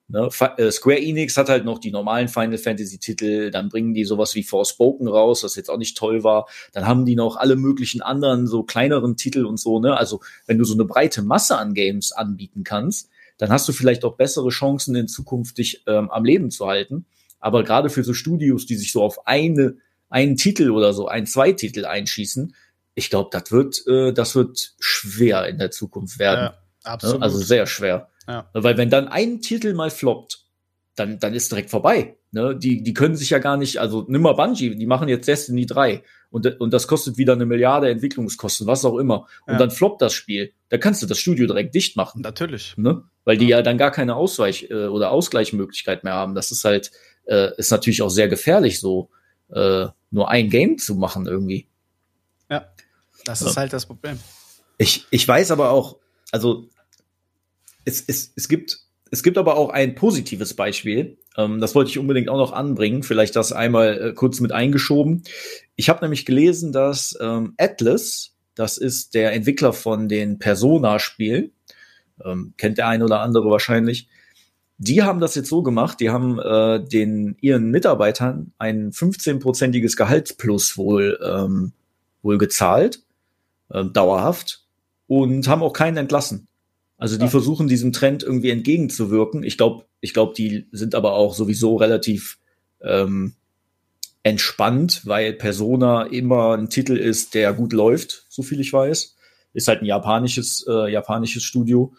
S3: Ne? Äh, Square Enix hat halt noch die normalen Final Fantasy Titel, dann bringen die sowas wie Forspoken raus, was jetzt auch nicht toll war. Dann haben die noch alle möglichen anderen so kleineren Titel und so, ne? Also, wenn du so eine breite Masse an Games anbieten kannst, dann hast du vielleicht auch bessere Chancen in Zukunft dich ähm, am Leben zu halten. Aber gerade für so Studios, die sich so auf eine einen Titel oder so, ein, zwei Titel einschießen, ich glaube, das wird, äh, das wird schwer in der Zukunft werden. Ja, absolut. Also sehr schwer. Ja. Weil wenn dann ein Titel mal floppt, dann, dann ist direkt vorbei. Ne? Die, die können sich ja gar nicht, also nimm mal Bungie, die machen jetzt Destiny 3 und, und das kostet wieder eine Milliarde Entwicklungskosten, was auch immer. Und ja. dann floppt das Spiel. Da kannst du das Studio direkt dicht machen.
S2: Natürlich.
S3: Ne? Weil die ja dann gar keine Ausweich- äh, oder Ausgleichmöglichkeit mehr haben. Das ist halt, äh, ist natürlich auch sehr gefährlich, so äh, nur ein Game zu machen irgendwie.
S2: Ja, das ist ja. halt das Problem.
S3: Ich, ich weiß aber auch, also es, es, es gibt es gibt aber auch ein positives Beispiel. Ähm, das wollte ich unbedingt auch noch anbringen. Vielleicht das einmal äh, kurz mit eingeschoben. Ich habe nämlich gelesen, dass ähm, Atlas, das ist der Entwickler von den Persona-Spielen, ähm, kennt der eine oder andere wahrscheinlich, die haben das jetzt so gemacht, die haben äh, den ihren Mitarbeitern ein 15-prozentiges Gehaltsplus wohl, ähm, wohl gezahlt, äh, dauerhaft, und haben auch keinen entlassen. Also die ja. versuchen diesem Trend irgendwie entgegenzuwirken. Ich glaube, ich glaube, die sind aber auch sowieso relativ ähm, entspannt, weil Persona immer ein Titel ist, der gut läuft, so viel ich weiß. Ist halt ein japanisches, äh, japanisches Studio.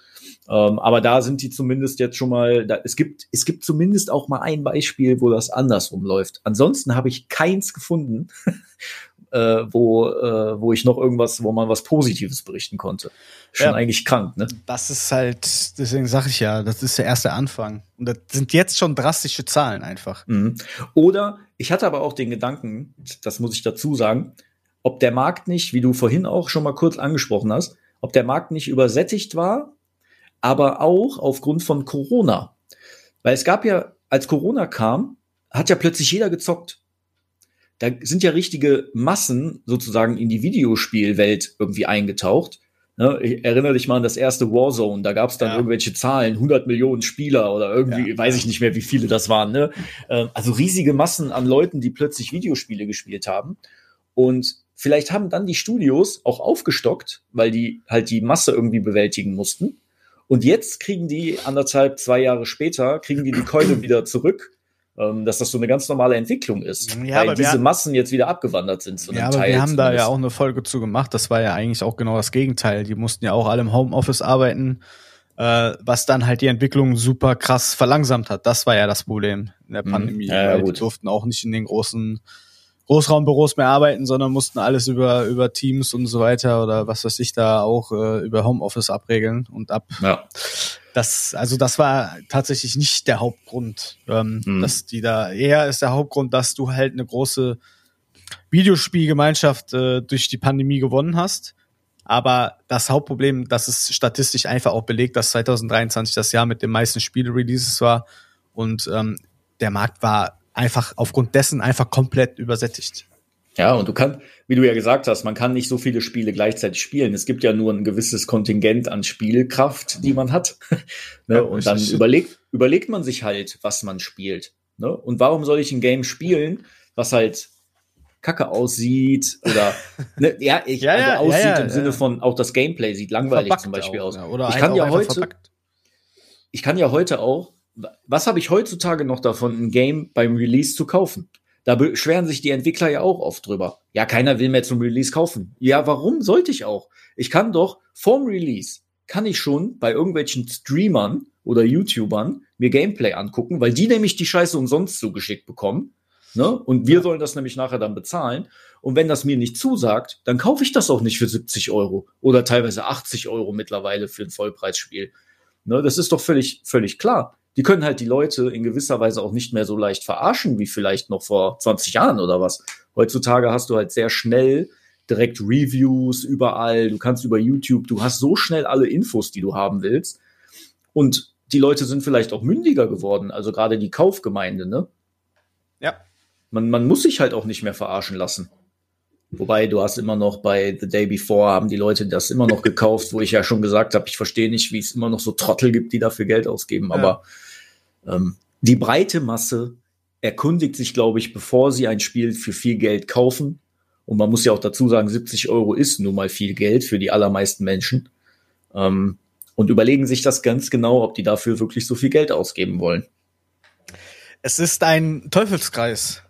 S3: Ähm, aber da sind die zumindest jetzt schon mal, da, es gibt, es gibt zumindest auch mal ein Beispiel, wo das andersrum läuft. Ansonsten habe ich keins gefunden, äh, wo, äh, wo ich noch irgendwas, wo man was Positives berichten konnte. Schon ja, eigentlich krank, ne?
S2: Das ist halt, deswegen sage ich ja, das ist der erste Anfang. Und das sind jetzt schon drastische Zahlen einfach.
S3: Mhm. Oder ich hatte aber auch den Gedanken, das muss ich dazu sagen, ob der Markt nicht, wie du vorhin auch schon mal kurz angesprochen hast, ob der Markt nicht übersättigt war aber auch aufgrund von Corona. Weil es gab ja, als Corona kam, hat ja plötzlich jeder gezockt. Da sind ja richtige Massen sozusagen in die Videospielwelt irgendwie eingetaucht. Ne, ich erinnere dich mal an das erste Warzone, da gab es dann ja. irgendwelche Zahlen, 100 Millionen Spieler oder irgendwie, ja. weiß ich nicht mehr, wie viele das waren. Ne? Ähm, also riesige Massen an Leuten, die plötzlich Videospiele gespielt haben. Und vielleicht haben dann die Studios auch aufgestockt, weil die halt die Masse irgendwie bewältigen mussten. Und jetzt kriegen die anderthalb, zwei Jahre später, kriegen die die Keule wieder zurück, ähm, dass das so eine ganz normale Entwicklung ist. Ja, weil diese Massen jetzt wieder abgewandert sind
S2: zu einem ja, aber Teil. Wir haben zumindest. da ja auch eine Folge zu gemacht. Das war ja eigentlich auch genau das Gegenteil. Die mussten ja auch alle im Homeoffice arbeiten, äh, was dann halt die Entwicklung super krass verlangsamt hat. Das war ja das Problem in der mhm. Pandemie. Mhm. Ja, ja, die durften auch nicht in den großen Großraumbüros mehr arbeiten, sondern mussten alles über, über Teams und so weiter oder was weiß ich da auch äh, über Homeoffice abregeln und ab. Ja. Das, also das war tatsächlich nicht der Hauptgrund, ähm, mhm. dass die da, eher ist der Hauptgrund, dass du halt eine große Videospielgemeinschaft äh, durch die Pandemie gewonnen hast. Aber das Hauptproblem, das ist statistisch einfach auch belegt, dass 2023 das Jahr mit den meisten Spiele-Releases war und ähm, der Markt war einfach aufgrund dessen einfach komplett übersättigt.
S3: Ja, und du kannst, wie du ja gesagt hast, man kann nicht so viele Spiele gleichzeitig spielen. Es gibt ja nur ein gewisses Kontingent an Spielkraft, die man hat. ne? Ja, und dann überlegt, überlegt man sich halt, was man spielt. Ne? Und warum soll ich ein Game spielen, was halt kacke aussieht oder ne, ja, ich, ja, also aussieht ja, im Sinne von auch das Gameplay sieht langweilig Verbackt zum Beispiel auch, aus. Oder ich kann ja heute, ich kann ja heute auch was habe ich heutzutage noch davon, ein Game beim Release zu kaufen? Da beschweren sich die Entwickler ja auch oft drüber. Ja, keiner will mehr zum Release kaufen. Ja, warum sollte ich auch? Ich kann doch vorm Release, kann ich schon bei irgendwelchen Streamern oder YouTubern mir Gameplay angucken, weil die nämlich die Scheiße umsonst zugeschickt bekommen. Ne? Und wir sollen das nämlich nachher dann bezahlen. Und wenn das mir nicht zusagt, dann kaufe ich das auch nicht für 70 Euro oder teilweise 80 Euro mittlerweile für ein Vollpreisspiel. Ne? Das ist doch völlig, völlig klar. Die können halt die Leute in gewisser Weise auch nicht mehr so leicht verarschen wie vielleicht noch vor 20 Jahren oder was. Heutzutage hast du halt sehr schnell direkt Reviews überall. Du kannst über YouTube, du hast so schnell alle Infos, die du haben willst. Und die Leute sind vielleicht auch mündiger geworden, also gerade die Kaufgemeinde, ne?
S2: Ja.
S3: Man, man muss sich halt auch nicht mehr verarschen lassen. Wobei du hast immer noch bei The Day Before haben die Leute das immer noch gekauft, wo ich ja schon gesagt habe, ich verstehe nicht, wie es immer noch so Trottel gibt, die dafür Geld ausgeben. Ja. Aber ähm, die breite Masse erkundigt sich, glaube ich, bevor sie ein Spiel für viel Geld kaufen. Und man muss ja auch dazu sagen, 70 Euro ist nun mal viel Geld für die allermeisten Menschen. Ähm, und überlegen sich das ganz genau, ob die dafür wirklich so viel Geld ausgeben wollen.
S2: Es ist ein Teufelskreis.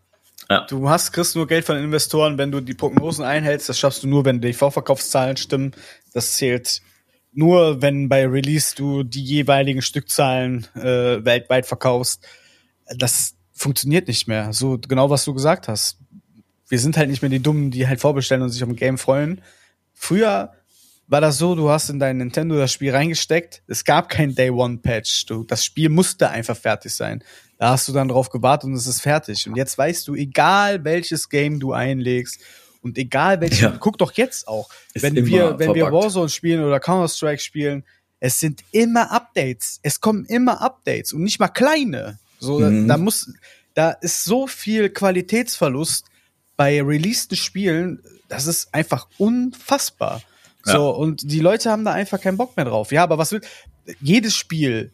S2: Ja. Du hast, kriegst nur Geld von Investoren, wenn du die Prognosen einhältst. Das schaffst du nur, wenn die Vorverkaufszahlen stimmen. Das zählt nur, wenn bei Release du die jeweiligen Stückzahlen äh, weltweit verkaufst. Das funktioniert nicht mehr. So genau, was du gesagt hast. Wir sind halt nicht mehr die Dummen, die halt vorbestellen und sich ein Game freuen. Früher war das so, du hast in dein Nintendo das Spiel reingesteckt, es gab kein Day One Patch. Du, das Spiel musste einfach fertig sein. Da hast du dann drauf gewartet und es ist fertig. Und jetzt weißt du, egal welches Game du einlegst und egal welches, ja. guck doch jetzt auch, ist wenn wir, wenn wir Warzone spielen oder Counter-Strike spielen, es sind immer Updates. Es kommen immer Updates und nicht mal kleine. So, mhm. da, da muss, da ist so viel Qualitätsverlust bei releaseden Spielen, das ist einfach unfassbar. So, ja. und die Leute haben da einfach keinen Bock mehr drauf. Ja, aber was will, jedes Spiel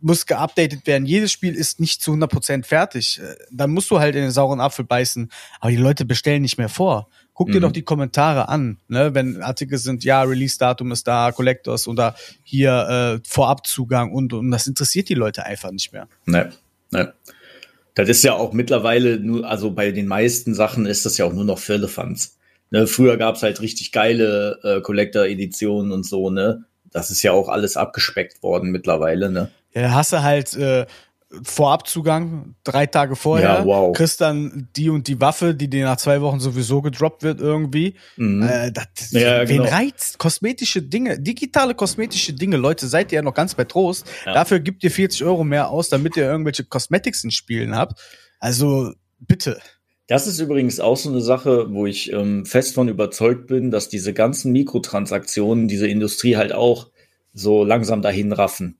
S2: muss geupdatet werden. Jedes Spiel ist nicht zu 100% fertig. Äh, dann musst du halt in den sauren Apfel beißen. Aber die Leute bestellen nicht mehr vor. Guck dir mhm. doch die Kommentare an, ne? wenn Artikel sind, ja, Release-Datum ist da, Collectors oder hier äh, Vorabzugang und, und das interessiert die Leute einfach nicht mehr.
S3: Ne, ne. Das ist ja auch mittlerweile nur, also bei den meisten Sachen ist das ja auch nur noch Firlefanz. Ne, früher gab's halt richtig geile äh, Collector-Editionen und so, ne? Das ist ja auch alles abgespeckt worden mittlerweile, ne?
S2: Ja, hast du halt äh, Vorabzugang drei Tage vorher, ja, wow. kriegst dann die und die Waffe, die dir nach zwei Wochen sowieso gedroppt wird irgendwie. Mhm. Äh, das, ja, wen genau. reizt? Kosmetische Dinge, digitale kosmetische Dinge, Leute, seid ihr ja noch ganz bei Trost. Ja. Dafür gibt ihr 40 Euro mehr aus, damit ihr irgendwelche Cosmetics in Spielen habt. Also bitte.
S3: Das ist übrigens auch so eine Sache, wo ich ähm, fest von überzeugt bin, dass diese ganzen Mikrotransaktionen diese Industrie halt auch so langsam dahin raffen.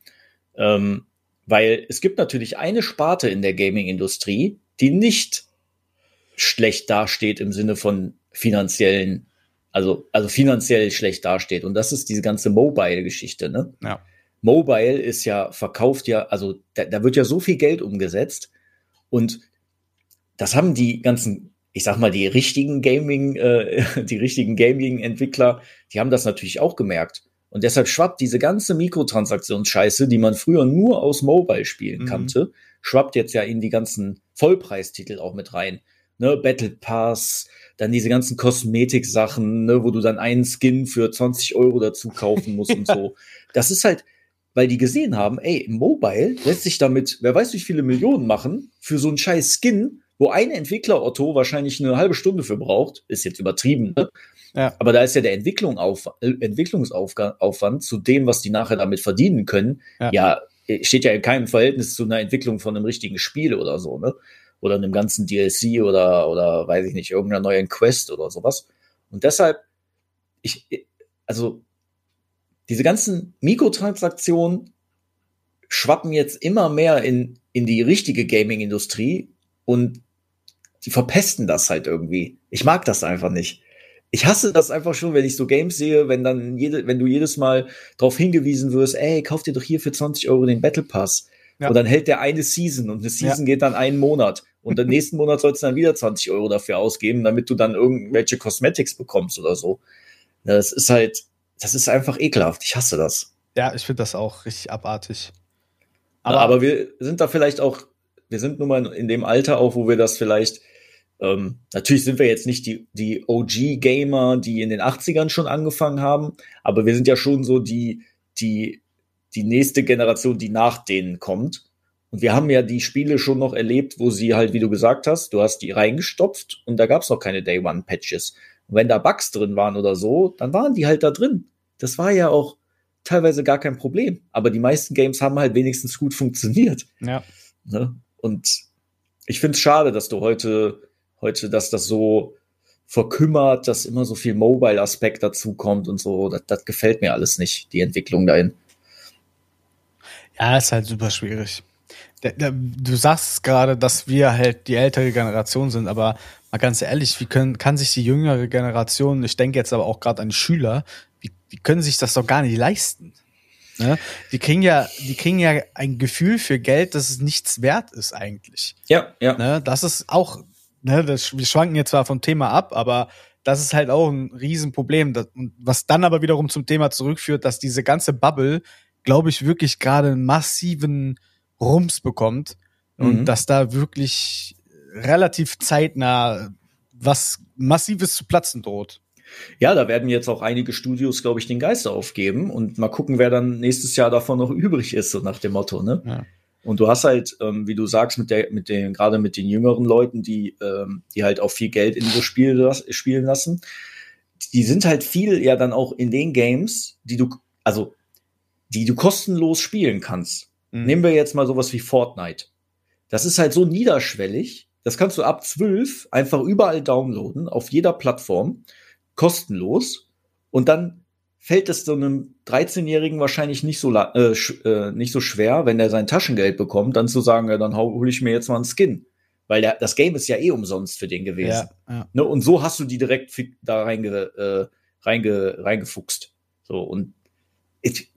S3: Ähm, weil es gibt natürlich eine Sparte in der Gaming-Industrie, die nicht schlecht dasteht im Sinne von finanziellen, also, also finanziell schlecht dasteht. Und das ist diese ganze Mobile-Geschichte, ne?
S2: Ja.
S3: Mobile ist ja, verkauft ja, also da, da wird ja so viel Geld umgesetzt und das haben die ganzen, ich sag mal, die richtigen Gaming, äh, die richtigen Gaming-Entwickler, die haben das natürlich auch gemerkt. Und deshalb schwappt diese ganze Mikrotransaktionsscheiße, die man früher nur aus Mobile-Spielen mhm. kannte, schwappt jetzt ja in die ganzen Vollpreistitel auch mit rein. Ne, Battle Pass, dann diese ganzen Kosmetik-Sachen, ne, wo du dann einen Skin für 20 Euro dazu kaufen musst und so. Das ist halt, weil die gesehen haben, ey, im Mobile lässt sich damit, wer weiß wie viele Millionen machen, für so einen scheiß Skin, wo ein Entwickler Otto wahrscheinlich eine halbe Stunde für braucht, ist jetzt übertrieben, ne? Ja. Aber da ist ja der Entwicklung auf, äh, Entwicklungsaufwand zu dem, was die nachher damit verdienen können, ja. ja. steht ja in keinem Verhältnis zu einer Entwicklung von einem richtigen Spiel oder so, ne? Oder einem ganzen DLC oder, oder weiß ich nicht, irgendeiner neuen Quest oder sowas. Und deshalb, ich, also, diese ganzen Mikrotransaktionen schwappen jetzt immer mehr in, in die richtige Gaming-Industrie und die verpesten das halt irgendwie. Ich mag das einfach nicht ich hasse das einfach schon, wenn ich so Games sehe, wenn dann jede, wenn du jedes Mal darauf hingewiesen wirst, ey, kauf dir doch hier für 20 Euro den Battle Pass. Ja. Und dann hält der eine Season und eine Season ja. geht dann einen Monat. Und den nächsten Monat sollst du dann wieder 20 Euro dafür ausgeben, damit du dann irgendwelche Cosmetics bekommst oder so. Das ist halt, das ist einfach ekelhaft. Ich hasse das.
S2: Ja, ich finde das auch richtig abartig.
S3: Aber, aber wir sind da vielleicht auch, wir sind nun mal in dem Alter auch, wo wir das vielleicht ähm, natürlich sind wir jetzt nicht die, die OG-Gamer, die in den 80ern schon angefangen haben, aber wir sind ja schon so die, die die nächste Generation, die nach denen kommt. Und wir haben ja die Spiele schon noch erlebt, wo sie halt, wie du gesagt hast, du hast die reingestopft und da gab es noch keine Day One Patches. Und wenn da Bugs drin waren oder so, dann waren die halt da drin. Das war ja auch teilweise gar kein Problem. Aber die meisten Games haben halt wenigstens gut funktioniert.
S2: Ja.
S3: Ne? Und ich finde es schade, dass du heute, heute, dass das so verkümmert, dass immer so viel Mobile-Aspekt dazu kommt und so. Das, das gefällt mir alles nicht, die Entwicklung dahin.
S2: Ja, ist halt super schwierig. Du sagst gerade, dass wir halt die ältere Generation sind, aber mal ganz ehrlich, wie können, kann sich die jüngere Generation, ich denke jetzt aber auch gerade an Schüler, wie, wie können sich das doch gar nicht leisten? Ne? Die kriegen ja, die kriegen ja ein Gefühl für Geld, dass es nichts wert ist eigentlich.
S3: Ja, ja.
S2: Ne? Das ist auch, ne, das, wir schwanken jetzt zwar vom Thema ab, aber das ist halt auch ein Riesenproblem. Das, was dann aber wiederum zum Thema zurückführt, dass diese ganze Bubble, glaube ich, wirklich gerade einen massiven Rums bekommt und
S3: Mhm.
S2: dass da wirklich relativ zeitnah was Massives zu platzen droht.
S3: Ja, da werden jetzt auch einige Studios, glaube ich, den Geist aufgeben und mal gucken, wer dann nächstes Jahr davon noch übrig ist, so nach dem Motto, ne?
S2: Ja.
S3: Und du hast halt, ähm, wie du sagst, mit der, mit den, gerade mit den jüngeren Leuten, die, ähm, die halt auch viel Geld in so Spiele spielen lassen, die sind halt viel ja dann auch in den Games, die du, also, die du kostenlos spielen kannst.
S2: Mhm.
S3: Nehmen wir jetzt mal sowas wie Fortnite. Das ist halt so niederschwellig. Das kannst du ab 12 einfach überall downloaden, auf jeder Plattform, kostenlos. Und dann fällt es so einem 13-Jährigen wahrscheinlich nicht so, äh, äh, nicht so schwer, wenn er sein Taschengeld bekommt, dann zu sagen, ja, dann hole ich mir jetzt mal einen Skin. Weil der, das Game ist ja eh umsonst für den gewesen.
S2: Ja, ja.
S3: Ne? Und so hast du die direkt da reinge, äh, reinge, reingefuchst. So, und ich,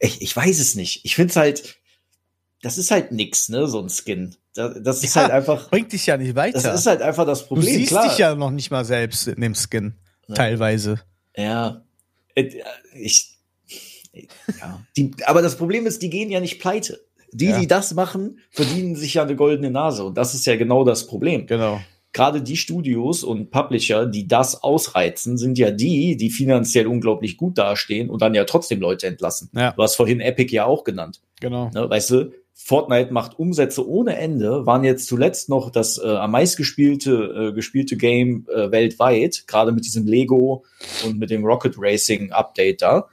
S3: ich, ich weiß es nicht. Ich finde es halt, das ist halt nix, ne, so ein Skin. Das, das ist
S2: Ja,
S3: halt einfach,
S2: Bringt dich ja nicht weiter.
S3: das ist halt einfach das
S2: du
S3: Problem.
S2: siehst
S3: Klar.
S2: dich ja noch nicht mal selbst in dem Skin. Teilweise.
S3: Ja. Äh, Ich, ja. Die, aber das Problem ist, die gehen ja nicht pleite. Die,
S2: Ja.
S3: die das machen, verdienen sich ja eine goldene Nase. Und das ist ja genau das Problem.
S2: Genau.
S3: Gerade die Studios und Publisher, die das ausreizen, sind ja die, die finanziell unglaublich gut dastehen und dann ja trotzdem Leute entlassen.
S2: Ja,
S3: Du hast vorhin Epic ja auch genannt.
S2: genau.
S3: Ne, weißt du, Fortnite macht Umsätze ohne Ende, waren jetzt zuletzt noch das äh, am meistgespielte äh, gespielte Game äh, weltweit, gerade mit diesem Lego und mit dem Rocket Racing Update da.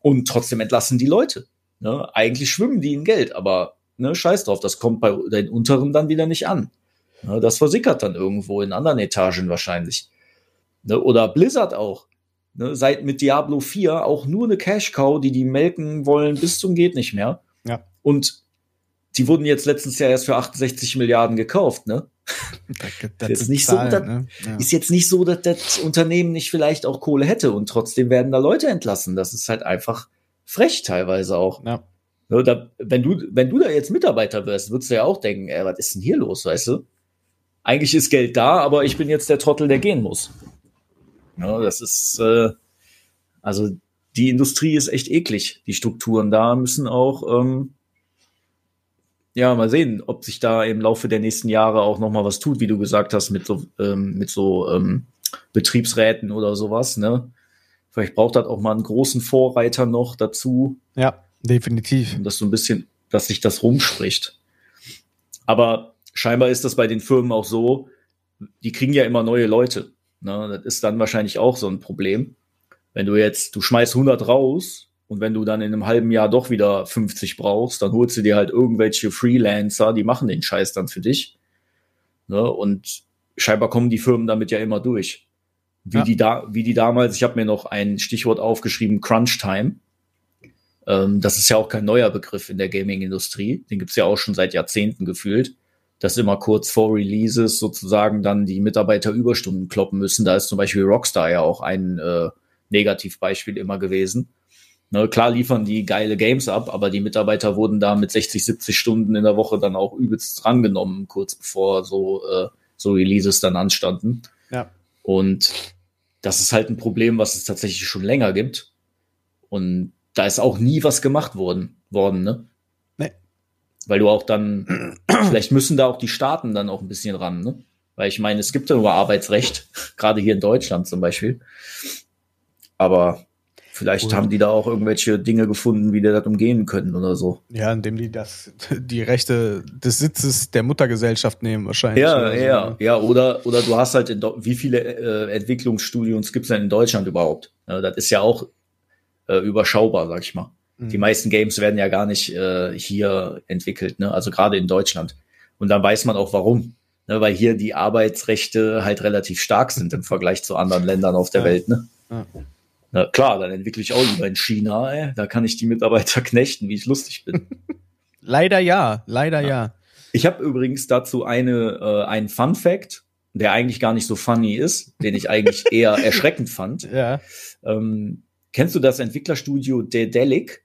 S3: Und trotzdem entlassen die Leute. Ne? Eigentlich schwimmen die in Geld, aber ne, scheiß drauf, das kommt bei den unteren dann wieder nicht an. Ne, das versickert dann irgendwo in anderen Etagen wahrscheinlich. Ne? Oder Blizzard auch. Ne? Seit mit Diablo 4 auch nur eine Cash-Cow, die die melken wollen bis zum geht nicht mehr.
S2: Ja.
S3: Und die wurden jetzt letztens ja erst für 68 Milliarden gekauft, ne?
S2: Das, das
S3: Ist nicht so,
S2: Zahlen,
S3: da-
S2: ne? ja.
S3: Ist jetzt nicht so, dass das Unternehmen nicht vielleicht auch Kohle hätte und trotzdem werden da Leute entlassen. Das ist halt einfach frech teilweise auch.
S2: ja.
S3: Ne, da, wenn, du, wenn du da jetzt Mitarbeiter wirst, würdest du ja auch denken, ey, was ist denn hier los, weißt du? Eigentlich ist Geld da, aber ich bin jetzt der Trottel, der gehen muss. Ja, das ist, äh, also die Industrie ist echt eklig. Die Strukturen da müssen auch, ähm, ja, mal sehen, ob sich da im Laufe der nächsten Jahre auch noch mal was tut, wie du gesagt hast, mit so, ähm, mit so ähm, Betriebsräten oder sowas. Ne? Vielleicht braucht das auch mal einen großen Vorreiter noch dazu,
S2: ja, definitiv.
S3: um das so ein bisschen, dass sich das rumspricht. Aber scheinbar ist das bei den Firmen auch so, die kriegen ja immer neue Leute. Ne? Das ist dann wahrscheinlich auch so ein Problem. Wenn du jetzt, du schmeißt 100 raus und wenn du dann in einem halben Jahr doch wieder 50 brauchst, dann holst du dir halt irgendwelche Freelancer, die machen den Scheiß dann für dich. Ne? Und scheinbar kommen die Firmen damit ja immer durch. Wie
S2: Ja.
S3: die da, wie die damals, ich habe mir noch ein Stichwort aufgeschrieben, Crunch Time. Ähm, das ist ja auch kein neuer Begriff in der Gaming-Industrie. Den gibt's ja auch schon seit Jahrzehnten gefühlt. Dass immer kurz vor Releases sozusagen dann die Mitarbeiter Überstunden kloppen müssen. Da ist zum Beispiel Rockstar ja auch ein äh, Negativbeispiel immer gewesen. Ne, klar liefern die geile Games ab, aber die Mitarbeiter wurden da mit 60, 70 Stunden in der Woche dann auch übelst drangenommen, kurz bevor so, äh, so Releases dann anstanden.
S2: Ja.
S3: Und das ist halt ein Problem, was es tatsächlich schon länger gibt. Und da ist auch nie was gemacht worden, worden ne?
S2: Nee.
S3: Weil du auch dann, vielleicht müssen da auch die Staaten dann auch ein bisschen ran, ne? Weil ich meine, es gibt ja nur Arbeitsrecht, gerade hier in Deutschland zum Beispiel. Aber Vielleicht
S2: Cool.
S3: haben die da auch irgendwelche Dinge gefunden, wie die das umgehen können oder so.
S2: Ja, indem die das, die Rechte des Sitzes der Muttergesellschaft nehmen, wahrscheinlich.
S3: Ja,
S2: oder so,
S3: ja,
S2: ne?
S3: ja. Oder, oder du hast halt, in, wie viele äh, Entwicklungsstudios gibt es denn in Deutschland überhaupt? Ja, das ist ja auch äh, überschaubar, sag ich mal.
S2: Mhm.
S3: Die meisten Games werden ja gar nicht äh, hier entwickelt, ne? also gerade in Deutschland. Und dann weiß man auch warum. Ne? Weil hier die Arbeitsrechte halt relativ stark sind im Vergleich zu anderen Ländern auf der
S2: Ja.
S3: Welt. Ne?
S2: Ja.
S3: Na klar, dann entwickle ich auch lieber in China, ey. da kann ich die Mitarbeiter knechten, wie ich lustig bin.
S2: Leider ja, leider ja.
S3: Ich habe übrigens dazu eine, äh, einen Fun Fact, der eigentlich gar nicht so funny ist, den ich eigentlich eher erschreckend fand.
S2: Ja.
S3: Ähm, kennst du das Entwicklerstudio Dedelic?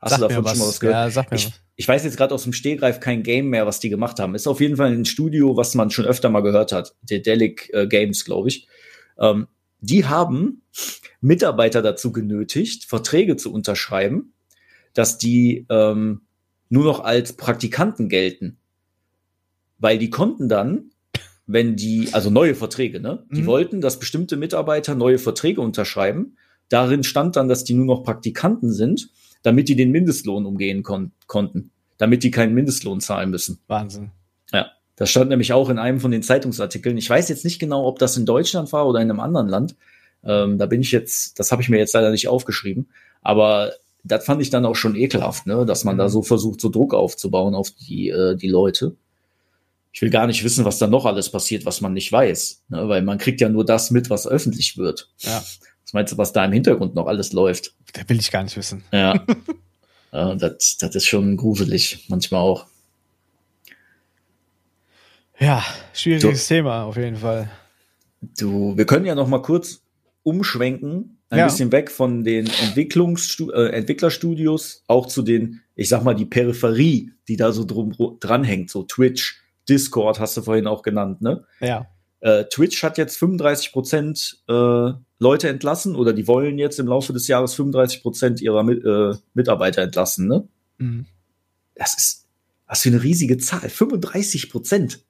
S3: Hast
S2: Sag
S3: du davon schon mal
S2: was.
S3: was gehört?
S2: Ja, sag mir
S3: ich,
S2: was.
S3: ich weiß jetzt gerade aus dem Stehgreif kein Game mehr, was die gemacht haben. Ist auf jeden Fall ein Studio, was man schon öfter mal gehört hat. Dedelic äh, Games, glaube ich. Ähm, die haben Mitarbeiter dazu genötigt, Verträge zu unterschreiben, dass die ähm, nur noch als Praktikanten gelten. Weil die konnten dann, wenn die, also neue Verträge, ne? Die
S2: Mhm.
S3: wollten, dass bestimmte Mitarbeiter neue Verträge unterschreiben. Darin stand dann, dass die nur noch Praktikanten sind, damit die den Mindestlohn umgehen kon konnten. Damit die keinen Mindestlohn zahlen müssen.
S2: Wahnsinn.
S3: Das stand nämlich auch in einem von den Zeitungsartikeln. Ich weiß jetzt nicht genau, ob das in Deutschland war oder in einem anderen Land. Ähm, da bin ich jetzt, das habe ich mir jetzt leider nicht aufgeschrieben. Aber das fand ich dann auch schon ekelhaft, ne? dass man da so versucht, so Druck aufzubauen auf die, äh, die Leute. Ich will gar nicht wissen, was da noch alles passiert, was man nicht weiß. Ne? Weil man kriegt ja nur das mit, was öffentlich wird.
S2: Ja.
S3: Was meinst du, was da im Hintergrund noch alles läuft?
S2: Der will ich gar nicht wissen.
S3: Ja. ja das, das ist schon gruselig, manchmal auch.
S2: Ja, schwieriges Thema auf jeden Fall.
S3: Du, wir können ja noch mal kurz umschwenken, ein
S2: Ja.
S3: bisschen weg von den Entwicklungsstu äh, Entwicklerstudios, auch zu den, ich sag mal, die Peripherie, die da so drum dranhängt, so Twitch, Discord hast du vorhin auch genannt, ne?
S2: Ja.
S3: Äh, Twitch hat jetzt 35 Prozent äh, Leute entlassen oder die wollen jetzt im Laufe des Jahres 35 Prozent ihrer Mi äh, Mitarbeiter entlassen, ne?
S2: Mhm.
S3: Das ist, was für eine riesige Zahl, 35 Prozent.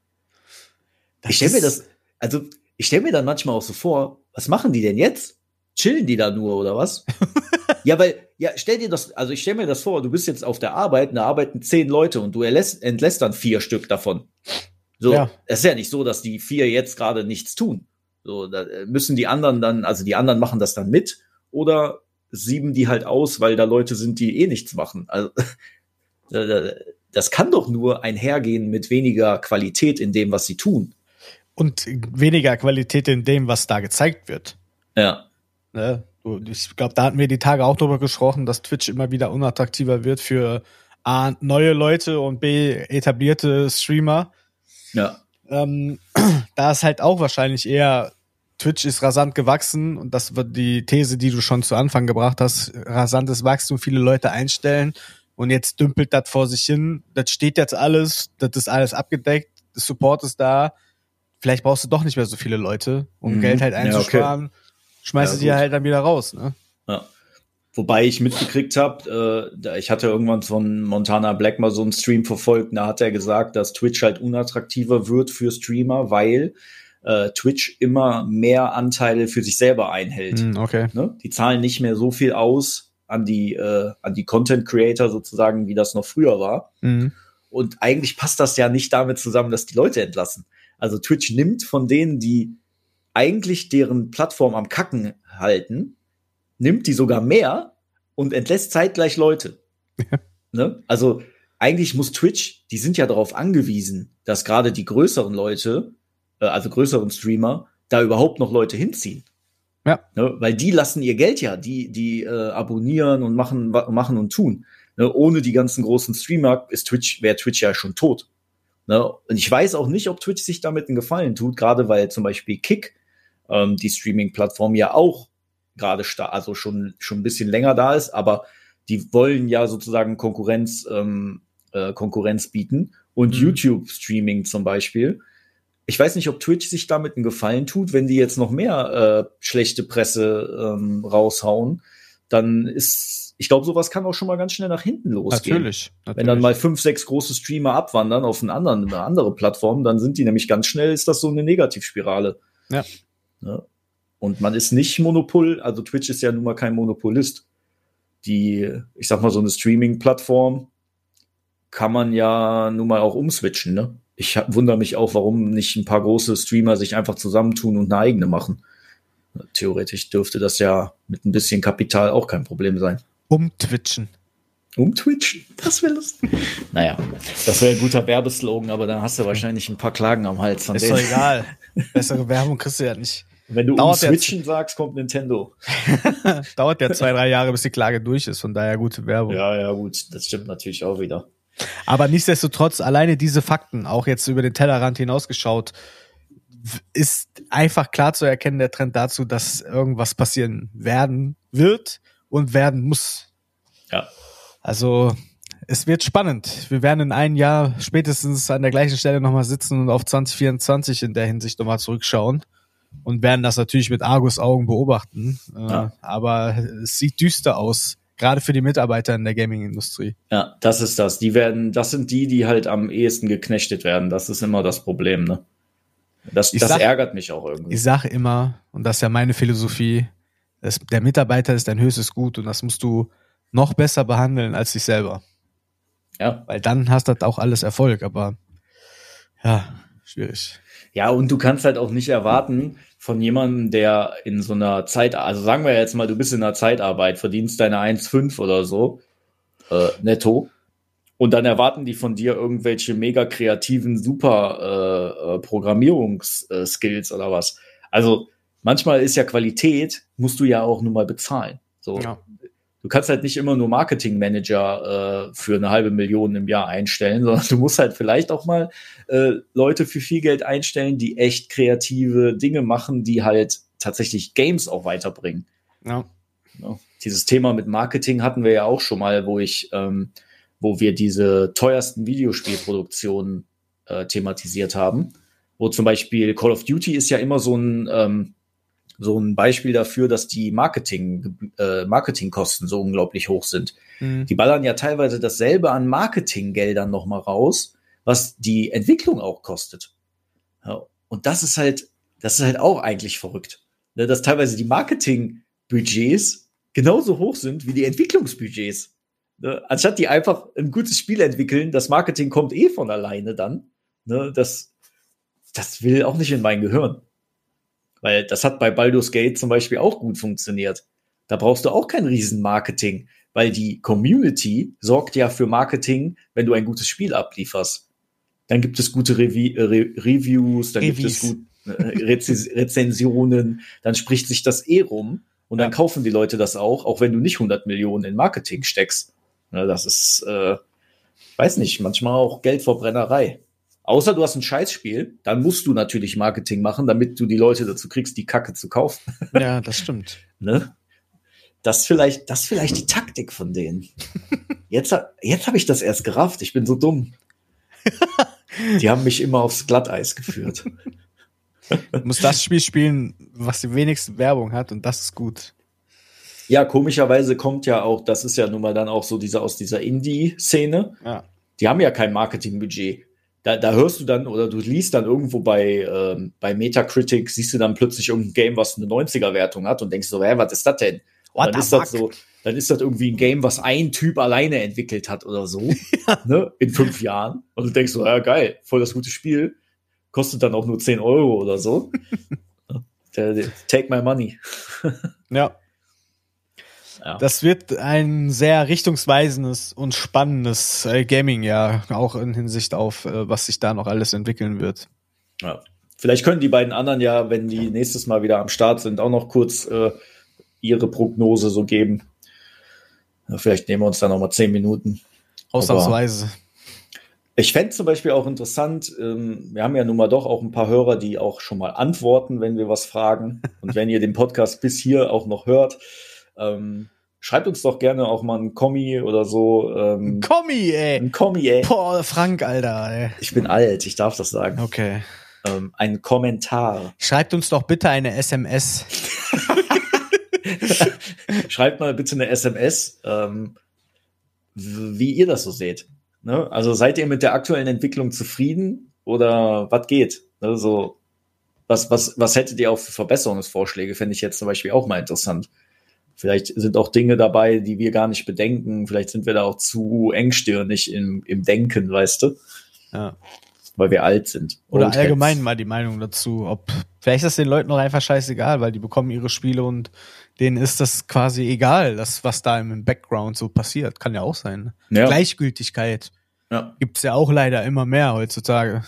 S2: Das
S3: Ich stelle mir das, also ich stelle mir dann manchmal auch so vor, was machen die denn jetzt? Chillen die da nur oder was? ja, weil, ja, stell dir das, also ich stelle mir das vor, du bist jetzt auf der Arbeit, da arbeiten zehn Leute und du erlässt, entlässt dann vier Stück davon. So,
S2: Ja.
S3: es ist ja nicht so, dass die vier jetzt gerade nichts tun. So, da äh, müssen die anderen dann, also die anderen machen das dann mit oder sieben die halt aus, weil da Leute sind, die eh nichts machen. Also das kann doch nur einhergehen mit weniger Qualität in dem, was sie tun.
S2: Und weniger Qualität in dem, was da gezeigt wird.
S3: Ja.
S2: Ne? Ich glaube, da hatten wir die Tage auch drüber gesprochen, dass Twitch immer wieder unattraktiver wird für A, neue Leute und B, etablierte Streamer.
S3: Ja.
S2: Ähm, da ist halt auch wahrscheinlich eher, Twitch ist rasant gewachsen und das wird die These, die du schon zu Anfang gebracht hast, rasantes Wachstum, viele Leute einstellen und jetzt dümpelt das vor sich hin. Das steht jetzt alles, das ist alles abgedeckt, das Support ist da. Vielleicht brauchst du doch nicht mehr so viele Leute, um
S3: Mhm.
S2: Geld halt
S3: Ja,
S2: einzusparen. Schmeißt
S3: Ja,
S2: du die halt dann wieder raus, ne?
S3: Ja. Wobei ich mitgekriegt habe, äh, ich hatte irgendwann von Montana Black mal so einen Stream verfolgt, da hat er gesagt, dass Twitch halt unattraktiver wird für Streamer, weil äh, Twitch immer mehr Anteile für sich selber einhält.
S2: Hm, okay.
S3: Ne? Die zahlen nicht mehr so viel aus an die, äh, an die Content Creator sozusagen, wie das noch früher war.
S2: Mhm.
S3: Und eigentlich passt das ja nicht damit zusammen, dass die Leute entlassen. Also Twitch nimmt von denen, die eigentlich deren Plattform am Kacken halten, nimmt die sogar mehr und entlässt zeitgleich Leute. ne? Also eigentlich muss Twitch, die sind ja darauf angewiesen, dass gerade die größeren Leute, äh, also größeren Streamer, da überhaupt noch Leute hinziehen.
S2: Ja.
S3: Ne? Weil die lassen ihr Geld ja, die, die äh, abonnieren und machen, machen und tun. Ne? Ohne die ganzen großen Streamer ist Twitch, wäre Twitch ja schon tot. Ne? Und ich weiß auch nicht, ob Twitch sich damit einen Gefallen tut, gerade weil zum Beispiel Kick, ähm, die Streaming-Plattform, ja auch gerade also schon, schon ein bisschen länger da ist, aber die wollen ja sozusagen Konkurrenz, ähm, äh, Konkurrenz bieten. Und
S2: Mhm.
S3: YouTube-Streaming zum Beispiel. Ich weiß nicht, ob Twitch sich damit einen Gefallen tut, wenn die jetzt noch mehr äh, schlechte Presse ähm, raushauen, dann ist, ich glaube, sowas kann auch schon mal ganz schnell nach hinten losgehen.
S2: Natürlich, natürlich.
S3: Wenn dann mal fünf, sechs große Streamer abwandern auf einen anderen, eine andere Plattform, dann sind die nämlich ganz schnell, ist das so eine Negativspirale.
S2: Ja.
S3: Ja. Und man ist nicht Monopol, also Twitch ist ja nun mal kein Monopolist. Die, ich sag mal, so eine Streaming-Plattform kann man ja nun mal auch umswitchen, ne? Ich wundere mich auch, warum nicht ein paar große Streamer sich einfach zusammentun und eine eigene machen. Theoretisch dürfte das ja mit ein bisschen Kapital auch kein Problem sein.
S2: Umtwitchen.
S3: Um Twitch? Das wäre lustig. Naja, das wäre ein guter Werbeslogan, aber dann hast du wahrscheinlich ein paar Klagen am Hals von
S2: Ist
S3: denen.
S2: doch egal. Bessere Werbung kriegst du ja nicht.
S3: Wenn du um
S2: Dauert
S3: sagst, kommt Nintendo.
S2: Dauert ja zwei, drei Jahre, bis die Klage durch ist, von daher gute Werbung.
S3: Ja, ja, gut, das stimmt natürlich auch wieder.
S2: Aber nichtsdestotrotz, alleine diese Fakten, auch jetzt über den Tellerrand hinausgeschaut, ist einfach klar zu erkennen, der Trend dazu, dass irgendwas passieren werden wird und werden muss.
S3: Ja.
S2: Also, es wird spannend. Wir werden in einem Jahr spätestens an der gleichen Stelle nochmal sitzen und auf 2024 in der Hinsicht nochmal zurückschauen und werden das natürlich mit Argus-Augen beobachten. Äh,
S3: Ja.
S2: Aber es sieht düster aus, gerade für die Mitarbeiter in der Gaming-Industrie.
S3: Ja, das ist das. Die werden, das sind die, die halt am ehesten geknechtet werden. Das ist immer das Problem, ne? Das, das
S2: sag-
S3: ärgert mich auch irgendwie.
S2: Ich sage immer, und das ist ja meine Philosophie, dass der Mitarbeiter ist dein höchstes Gut und das musst du noch besser behandeln als dich selber.
S3: Ja.
S2: Weil dann hast du auch alles Erfolg, aber ja, schwierig.
S3: Ja, und du kannst halt auch nicht erwarten von jemandem, der in so einer Zeit, also sagen wir jetzt mal, du bist in einer Zeitarbeit, verdienst deine 1,5 oder so äh, netto und dann erwarten die von dir irgendwelche mega kreativen, super äh, äh, Programmierungsskills oder was. Also manchmal ist ja Qualität, musst du ja auch nur mal bezahlen. So, du kannst halt nicht immer nur Marketingmanager äh, für eine halbe Million im Jahr einstellen, sondern du musst halt vielleicht auch mal äh, Leute für viel Geld einstellen, die echt kreative Dinge machen, die halt tatsächlich Games auch weiterbringen.
S2: Ja.
S3: Ja. Dieses Thema mit Marketing hatten wir ja auch schon mal, wo ich, ähm, wo wir diese teuersten Videospielproduktionen äh, thematisiert haben. Wo zum Beispiel Call of Duty ist ja immer so ein, ähm, so ein Beispiel dafür, dass die Marketing, äh, Marketingkosten so unglaublich hoch sind.
S2: Mhm.
S3: Die ballern ja teilweise dasselbe an Marketinggeldern noch mal raus, was die Entwicklung auch kostet. Ja, und das ist halt, das ist halt auch eigentlich verrückt, ne, dass teilweise die Marketingbudgets genauso hoch sind wie die Entwicklungsbudgets. Ne, anstatt die einfach ein gutes Spiel entwickeln, das Marketing kommt eh von alleine dann. Ne, das, das will auch nicht in mein Gehirn. Weil das hat bei Baldur's Gate zum Beispiel auch gut funktioniert. Da brauchst du auch kein Riesenmarketing, weil die Community sorgt ja für Marketing, wenn du ein gutes Spiel ablieferst. Dann gibt es gute Revi äh, Re Reviews, dann gibt es
S2: Revis.
S3: gut, äh, Rezis Rezensionen, dann spricht sich das eh rum und dann
S2: Ja.
S3: kaufen die Leute das auch, auch wenn du nicht 100 Millionen in Marketing steckst. Ne, das ist, äh, weiß nicht, manchmal auch Geldverbrennerei. Außer du hast ein Scheißspiel, dann musst du natürlich Marketing machen, damit du die Leute dazu kriegst, die Kacke zu kaufen.
S2: ja, das stimmt.
S3: Ne? Das vielleicht, das vielleicht die Taktik von denen. Jetzt, jetzt habe ich das erst gerafft. Ich bin so dumm. Die haben mich immer aufs Glatteis geführt.
S2: Du musst das Spiel spielen, was die wenigste Werbung hat und das ist gut.
S3: Ja, komischerweise kommt ja auch, das ist ja nun mal dann auch so diese aus dieser Indie-Szene.
S2: Ja.
S3: Die haben ja kein Marketingbudget. Da, da hörst du dann oder du liest dann irgendwo bei, ähm, bei Metacritic, siehst du dann plötzlich irgendein Game, was eine 90er-Wertung hat und denkst so, hä, was ist das denn? Und dann ist das so, dann ist das irgendwie ein Game, was ein Typ alleine entwickelt hat oder so, ne, in fünf Jahren. Und du denkst so, ja, geil, voll das gute Spiel. Kostet dann auch nur 10 Euro oder so. Take my money.
S2: Ja.
S3: Ja.
S2: Das wird ein sehr richtungsweisendes und spannendes äh, Gaming-Jahr, auch in Hinsicht auf, äh, was sich da noch alles entwickeln wird.
S3: Ja. Vielleicht können die beiden anderen ja, wenn die nächstes Mal wieder am Start sind, auch noch kurz äh, ihre Prognose so geben. Ja, vielleicht nehmen wir uns da noch mal zehn Minuten.
S2: Ausnahmsweise.
S3: Ich fände zum Beispiel auch interessant, ähm, wir haben ja nun mal doch auch ein paar Hörer, die auch schon mal antworten, wenn wir was fragen. Und wenn ihr den Podcast bis hier auch noch hört, ähm, schreibt uns doch gerne auch mal ein Kommi oder so. Ähm,
S2: Kommi, ey.
S3: ein Kommi, ey.
S2: Boah, Frank, Alter, ey.
S3: Ich bin alt, ich darf das sagen.
S2: Okay.
S3: Ähm, ein Kommentar.
S2: Schreibt uns doch bitte eine SMS.
S3: Schreibt mal bitte eine SMS, ähm, wie ihr das so seht. Ne? Also seid ihr mit der aktuellen Entwicklung zufrieden oder was geht? Ne? So, was, was, was hättet ihr auch für Verbesserungsvorschläge? Fände ich jetzt zum Beispiel auch mal interessant. Vielleicht sind auch Dinge dabei, die wir gar nicht bedenken. Vielleicht sind wir da auch zu engstirnig im, im Denken, weißt du?
S2: Ja.
S3: Weil wir alt sind.
S2: Oder
S3: Und
S2: allgemein
S3: jetzt-
S2: mal die Meinung dazu, ob vielleicht ist das den Leuten auch einfach scheißegal, weil die bekommen ihre Spiele und denen ist das quasi egal, das, was da im Background so passiert. Kann ja auch sein.
S3: Ja.
S2: Gleichgültigkeit
S3: Ja.
S2: gibt's ja auch leider immer mehr heutzutage.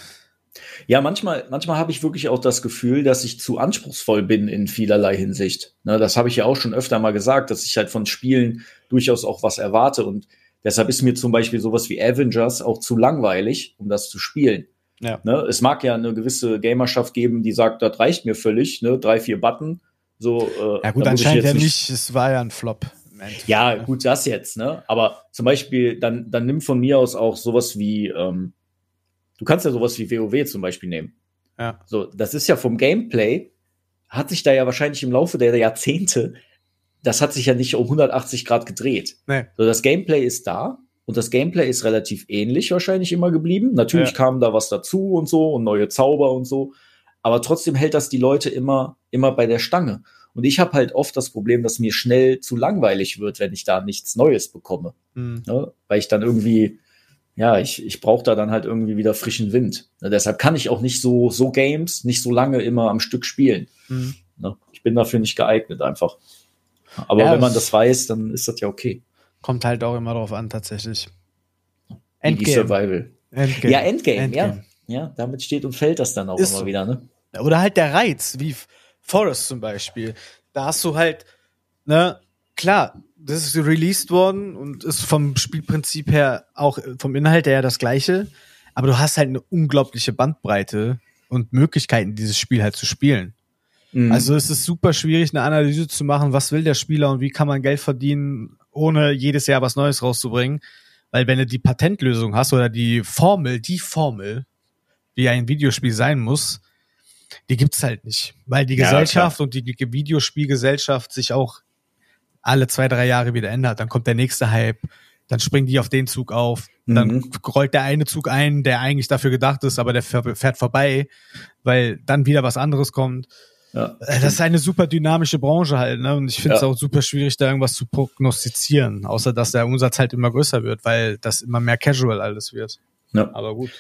S3: Ja, manchmal, manchmal habe ich wirklich auch das Gefühl, dass ich zu anspruchsvoll bin in vielerlei Hinsicht. Ne, das habe ich ja auch schon öfter mal gesagt, dass ich halt von Spielen durchaus auch was erwarte. Und deshalb ist mir zum Beispiel sowas wie Avengers auch zu langweilig, um das zu spielen.
S2: Ja.
S3: Ne, es mag ja eine gewisse Gamerschaft geben, die sagt, das reicht mir völlig, ne, drei, vier Button. So, äh,
S2: Ja gut, anscheinend ja nicht, es war ja ein Flop.
S3: ja, gut, das jetzt, ne? Aber zum Beispiel, dann, dann nimm von mir aus auch sowas wie, ähm, du kannst ja sowas wie WoW zum Beispiel nehmen.
S2: Ja.
S3: So, das ist ja vom Gameplay, hat sich da ja wahrscheinlich im Laufe der Jahrzehnte, das hat sich ja nicht um 180 Grad gedreht.
S2: Nee.
S3: So, das Gameplay ist da und das Gameplay ist relativ ähnlich wahrscheinlich immer geblieben. Natürlich
S2: Ja.
S3: kam da was dazu und so und neue Zauber und so. Aber trotzdem hält das die Leute immer, immer bei der Stange. Und ich habe halt oft das Problem, dass mir schnell zu langweilig wird, wenn ich da nichts Neues bekomme.
S2: Hm.
S3: Ne? Weil ich dann irgendwie, ja, ich, ich brauche da dann halt irgendwie wieder frischen Wind. Ne? Deshalb kann ich auch nicht so, so Games nicht so lange immer am Stück spielen.
S2: Hm.
S3: Ne? Ich bin dafür nicht geeignet einfach. Aber
S2: Ja,
S3: wenn man
S2: das-
S3: weiß, dann ist das ja okay.
S2: Kommt halt auch immer drauf an, tatsächlich.
S3: Wie die Survival.
S2: Endgame.
S3: Ja, Endgame,
S2: Endgame.
S3: ja. Ja, damit steht und fällt das dann auch
S2: Ist
S3: immer wieder, ne?
S2: Oder halt der Reiz, wie Forest zum Beispiel. Da hast du halt, ne, klar, das ist released worden und ist vom Spielprinzip her auch vom Inhalt her das gleiche, aber du hast halt eine unglaubliche Bandbreite und Möglichkeiten, dieses Spiel halt zu spielen.
S3: Mhm.
S2: Also es ist super schwierig, eine Analyse zu machen, was will der Spieler und wie kann man Geld verdienen, ohne jedes Jahr was Neues rauszubringen. Weil wenn du die Patentlösung hast oder die Formel, die Formel, wie ein Videospiel sein muss, die gibt's halt nicht. Weil die
S3: Ja,
S2: Gesellschaft und die die Videospielgesellschaft sich auch alle zwei, drei Jahre wieder ändert. Dann kommt der nächste Hype, dann springen die auf den Zug auf, dann
S3: Mhm.
S2: rollt der eine Zug ein, der eigentlich dafür gedacht ist, aber der fähr- fährt vorbei, weil dann wieder was anderes kommt.
S3: ja.
S2: Äh, Das ist eine super dynamische Branche halt, ne? Und ich finde es
S3: Ja.
S2: auch super schwierig, da irgendwas zu prognostizieren, außer dass der Umsatz halt immer größer wird, weil das immer mehr casual alles wird.
S3: Ja.
S2: Aber gut.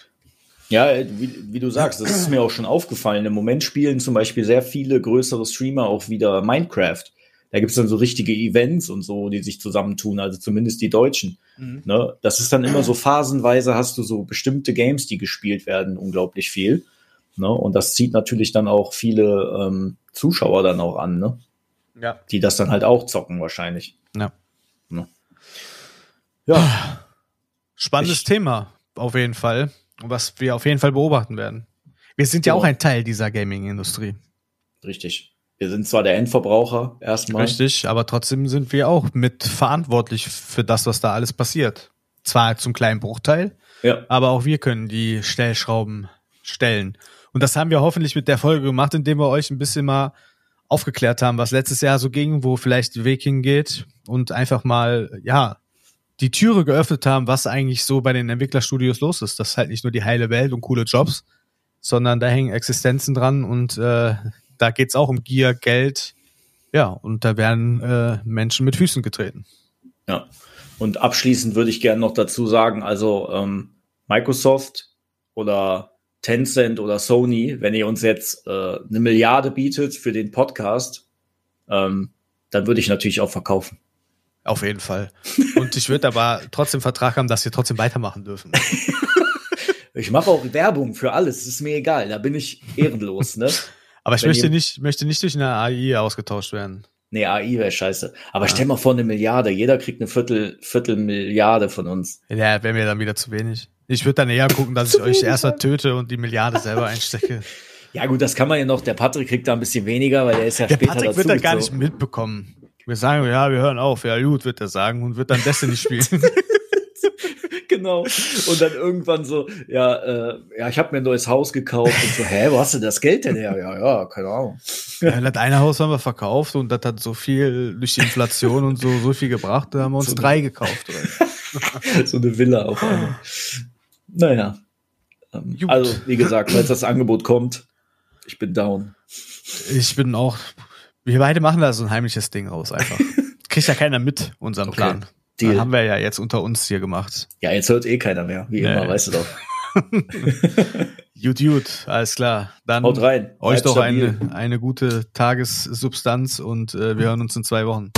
S3: Ja, äh, wie, wie du sagst, das ist mir auch schon aufgefallen. Im Moment spielen zum Beispiel sehr viele größere Streamer auch wieder Minecraft. Da gibt's dann so richtige Events und so, die sich zusammentun, also zumindest die Deutschen. Ne? Das ist dann immer so phasenweise hast du so bestimmte Games, die gespielt werden, unglaublich viel. Ne? Und das zieht natürlich dann auch viele ähm, Zuschauer dann auch an, ne?
S2: Ja.
S3: die das dann halt auch zocken wahrscheinlich.
S2: Ja.
S3: Ne? Ja,
S2: Spannendes
S3: Ich-
S2: Thema, auf jeden Fall, was wir auf jeden Fall beobachten werden. Wir sind ja
S3: Genau.
S2: auch ein Teil dieser Gaming-Industrie.
S3: richtig. Wir sind zwar der Endverbraucher erstmal.
S2: Richtig, aber trotzdem sind wir auch mit verantwortlich für das, was da alles passiert. Zwar zum kleinen Bruchteil,
S3: Ja.
S2: aber auch wir können die Stellschrauben stellen. Und das haben wir hoffentlich mit der Folge gemacht, indem wir euch ein bisschen mal aufgeklärt haben, was letztes Jahr so ging, wo vielleicht der Weg hingeht und einfach mal, ja, die Türe geöffnet haben, was eigentlich so bei den Entwicklerstudios los ist. Das ist halt nicht nur die heile Welt und coole Jobs, sondern da hängen Existenzen dran und äh, da geht's auch um Gier, Geld, ja, und da werden äh, Menschen mit Füßen getreten.
S3: Ja. Und abschließend würde ich gerne noch dazu sagen, also ähm, Microsoft oder Tencent oder Sony, wenn ihr uns jetzt äh, eine Milliarde bietet für den Podcast, ähm, dann würde ich natürlich auch verkaufen.
S2: Auf jeden Fall. Und ich würde aber trotzdem Vertrag haben, dass wir trotzdem weitermachen dürfen.
S3: Ich mache auch Werbung für alles, ist mir egal, da bin ich ehrenlos, ne?
S2: Aber ich möchte nicht, möchte nicht durch eine AI ausgetauscht werden.
S3: Nee, AI wäre scheiße. Aber stell mal vor, eine Milliarde. Jeder kriegt eine Viertel, Viertelmilliarde von uns.
S2: Ja, wäre mir dann wieder zu wenig. Ich würde dann eher gucken, dass ich euch erstmal töte und die Milliarde selber einstecke.
S3: Ja, gut, das kann man ja noch. Der Patrick kriegt da ein bisschen weniger, weil der ist ja
S2: Der
S3: später
S2: Patrick
S3: dazu
S2: wird das gar nicht mitbekommen. Wir sagen, ja, wir hören auf. Ja, gut, wird er sagen und wird dann Destiny spielen.
S3: genau. Und dann irgendwann so, ja, äh, ja, ich habe mir ein neues Haus gekauft und so, hä, wo hast du das Geld denn her? Ja, ja, keine Ahnung.
S2: ja, das eine Haus haben wir verkauft und das hat so viel durch die Inflation und so, so viel gebracht, da haben wir uns
S3: So-
S2: drei gekauft. Oder?
S3: so eine Villa auf einmal. Naja. Ähm. Also, wie gesagt, falls das Angebot kommt, Ich bin down.
S2: Ich bin auch. Wir beide machen da so ein heimliches Ding raus einfach. Kriegt ja keiner mit, unseren
S3: Okay.
S2: Plan.
S3: Deal.
S2: Haben wir ja jetzt unter uns hier gemacht.
S3: Ja, jetzt hört eh keiner mehr, wie
S2: Nee.
S3: immer, weißt du doch.
S2: Gut, gut, alles klar. Dann
S3: Haut rein.
S2: euch
S3: Bleibt
S2: doch
S3: stabil.
S2: eine, eine gute Tagessubstanz und äh, wir hören uns in zwei Wochen.